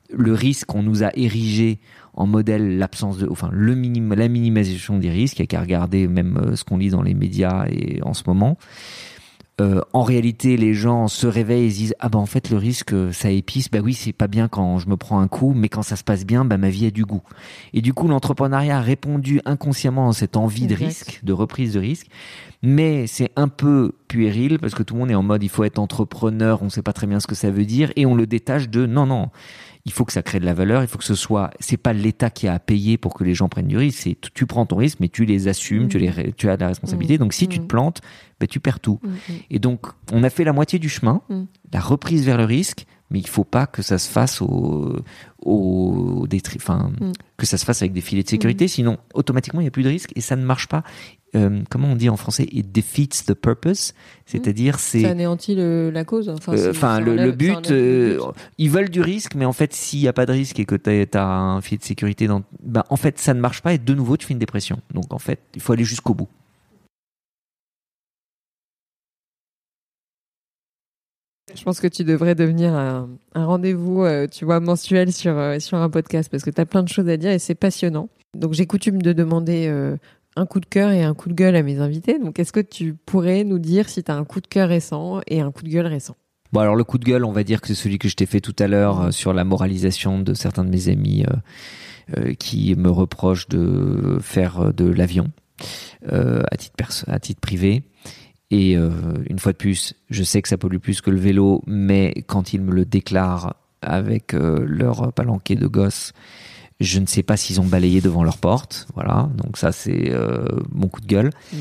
le risque, on nous a érigé en modèle l'absence de, enfin, le minim, la minimisation des risques, il y a qu'à regarder même euh, ce qu'on lit dans les médias et en ce moment. Euh, en réalité, les gens se réveillent et se disent ah ben en fait le risque euh, ça épice. Bah oui c'est pas bien quand je me prends un coup mais quand ça se passe bien bah ma vie a du goût. Et du coup l'entrepreneuriat a répondu inconsciemment à cette envie de risque de reprise de risque. Mais c'est un peu puéril parce que tout le monde est en mode il faut être entrepreneur on sait pas très bien ce que ça veut dire et on le détache de non non il faut que ça crée de la valeur, il faut que ce soit, c'est pas l'État qui a à payer pour que les gens prennent du risque, c'est tu- prends ton risque, mais tu les assumes, tu, les, tu as de la responsabilité. Mhm. Donc si tu te Mhm. plantes, ben, tu perds tout. Et donc, on a fait la moitié du chemin, la reprise vers le risque, mais il faut pas que ça se fasse au, au détri- que ça se fasse avec des filets de sécurité, sinon automatiquement il n'y a plus de risque et ça ne marche pas. Euh, comment on dit en français It defeats the purpose, c'est-à-dire c'est ça anéantit le- la cause enfin, euh, Enfin, le, enlève- le ça but, le euh, but. ils veulent du risque, mais en fait, s'il n'y a pas de risque et que tu as, un filet de sécurité, dans, ben, en fait, ça ne marche pas et de nouveau, tu fais une dépression. Donc, en fait, il faut aller jusqu'au bout. Je pense que tu devrais devenir un, rendez-vous, euh, tu vois, mensuel sur, euh, sur un podcast parce que tu as plein de choses à dire et c'est passionnant. Donc j'ai coutume de demander euh, un coup de cœur et un coup de gueule à mes invités. Donc est-ce que tu pourrais nous dire si tu as un coup de cœur récent et un coup de gueule récent? Bon alors le coup de gueule, on va dire que c'est celui que je t'ai fait tout à l'heure sur la moralisation de certains de mes amis qui me reprochent de faire de l'avion à titre à titre privé. Et euh, une fois de plus, je sais que ça pollue plus que le vélo, mais quand ils me le déclarent avec euh, leur palanquet de gosses, je ne sais pas s'ils ont balayé devant leur porte. Voilà, donc ça c'est euh, mon coup de gueule. Mmh.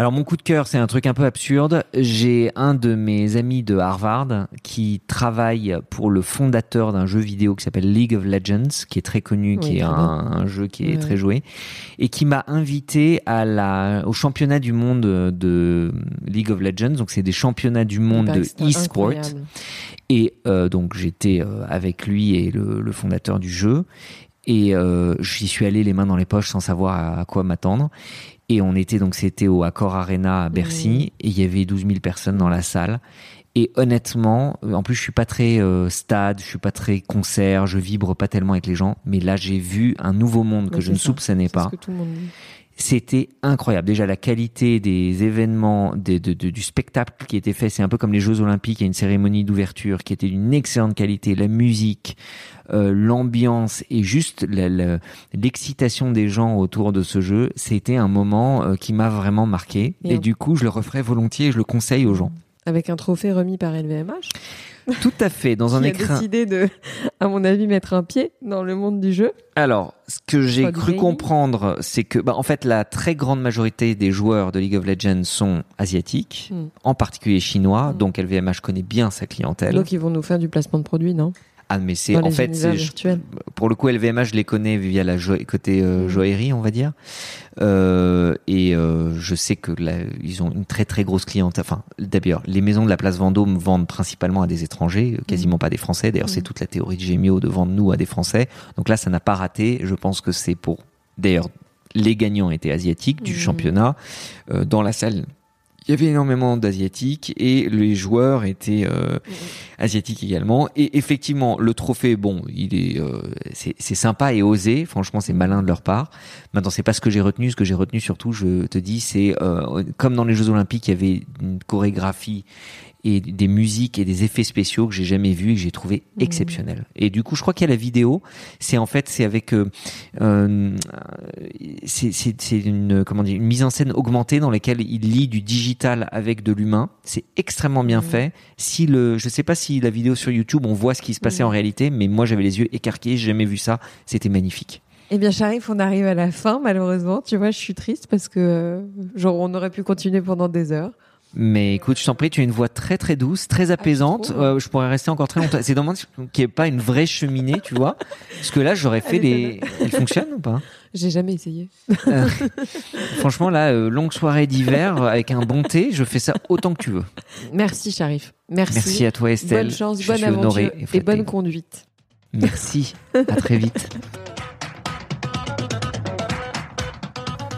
Alors mon coup de cœur, c'est un truc un peu absurde. J'ai un de mes amis de Harvard qui travaille pour le fondateur d'un jeu vidéo qui s'appelle League of Legends, qui est très connu, qui est un, jeu qui est très joué, et qui m'a invité à la, au championnat du monde de League of Legends. Donc c'est des championnats du monde de e-sport. Et euh, donc j'étais euh, avec lui et le, le fondateur du jeu. Et euh, j'y suis allé les mains dans les poches sans savoir à quoi m'attendre. Et on était donc, c'était au Accor Arena à Bercy, et il y avait 12 000 personnes dans la salle. Et honnêtement, en plus je suis pas très euh, stade, je suis pas très concert, je vibre pas tellement avec les gens, mais là j'ai vu un nouveau monde que je ne soupçonnais pas. C'était incroyable. Déjà la qualité des événements, des, de, du spectacle qui était fait, c'est un peu comme les Jeux Olympiques. Il y a une cérémonie d'ouverture qui était d'une excellente qualité. La musique, euh, l'ambiance et juste l'excitation des gens autour de ce jeu, c'était un moment euh, qui m'a vraiment marqué. Et, du coup, je le referai volontiers et je le conseille aux gens. Avec un trophée remis par LVMH Tout à fait, dans un écran. a décidé de, à mon avis, mettre un pied dans le monde du jeu. Alors, ce que j'ai cru comprendre, c'est que, bah, en fait, la très grande majorité des joueurs de League of Legends sont asiatiques, hmm. en particulier chinois, hmm. donc LVMH connaît bien sa clientèle. Donc, ils vont nous faire du placement de produits, non? Ah, mais c'est en fait, pour le coup, LVMH, je les connais via la côté euh, mm. joaillerie, on va dire. Euh, et euh, je sais que là, ils ont une très très grosse clientèle. Enfin, d'ailleurs, les maisons de la place Vendôme vendent principalement à des étrangers, euh, quasiment mm. pas des Français. D'ailleurs, c'est mm. toute la théorie de Gémio de vendre nous à des Français. Donc là, ça n'a pas raté. Je pense que c'est pour. D'ailleurs, les gagnants étaient asiatiques du championnat. Euh, dans la salle, il y avait énormément d'asiatiques et les joueurs étaient euh, asiatiques également. Et effectivement, le trophée, bon, il est, euh, c'est sympa et osé. Franchement, c'est malin de leur part. Maintenant, c'est pas ce que j'ai retenu. Ce que j'ai retenu surtout, je te dis, c'est euh, comme dans les Jeux Olympiques, il y avait une chorégraphie et des musiques et des effets spéciaux que j'ai jamais vus et que j'ai trouvé mmh. exceptionnels. Et du coup, je crois qu'il y a la vidéo. C'est en fait, c'est avec, euh, euh c'est une comment dire, une mise en scène augmentée dans laquelle il lit du digital avec de l'humain. C'est extrêmement bien mmh. fait. Si le, je sais pas si la vidéo sur YouTube, on voit ce qui se passait mmh. en réalité, mais moi j'avais les yeux écarquillés, j'ai jamais vu ça. C'était magnifique. Eh bien, Sharif, on arrive à la fin, malheureusement. Tu vois, je suis triste parce que, genre, on aurait pu continuer pendant des heures. Mais écoute, je t'en prie, tu as une voix très très douce, très ah, apaisante. Euh, je pourrais rester encore très longtemps. C'est dommage qu'il n'y ait pas une vraie cheminée, tu vois. Parce que là, j'aurais fait des. Elle fonctionne ou pas? J'ai jamais essayé. Euh, franchement, là, euh, longue soirée d'hiver avec un bon thé, je fais ça autant que tu veux. Merci, Sharif. Merci. Merci à toi, Estelle. Bonne chance, bonne aventure et bonne conduite. Merci. À très vite.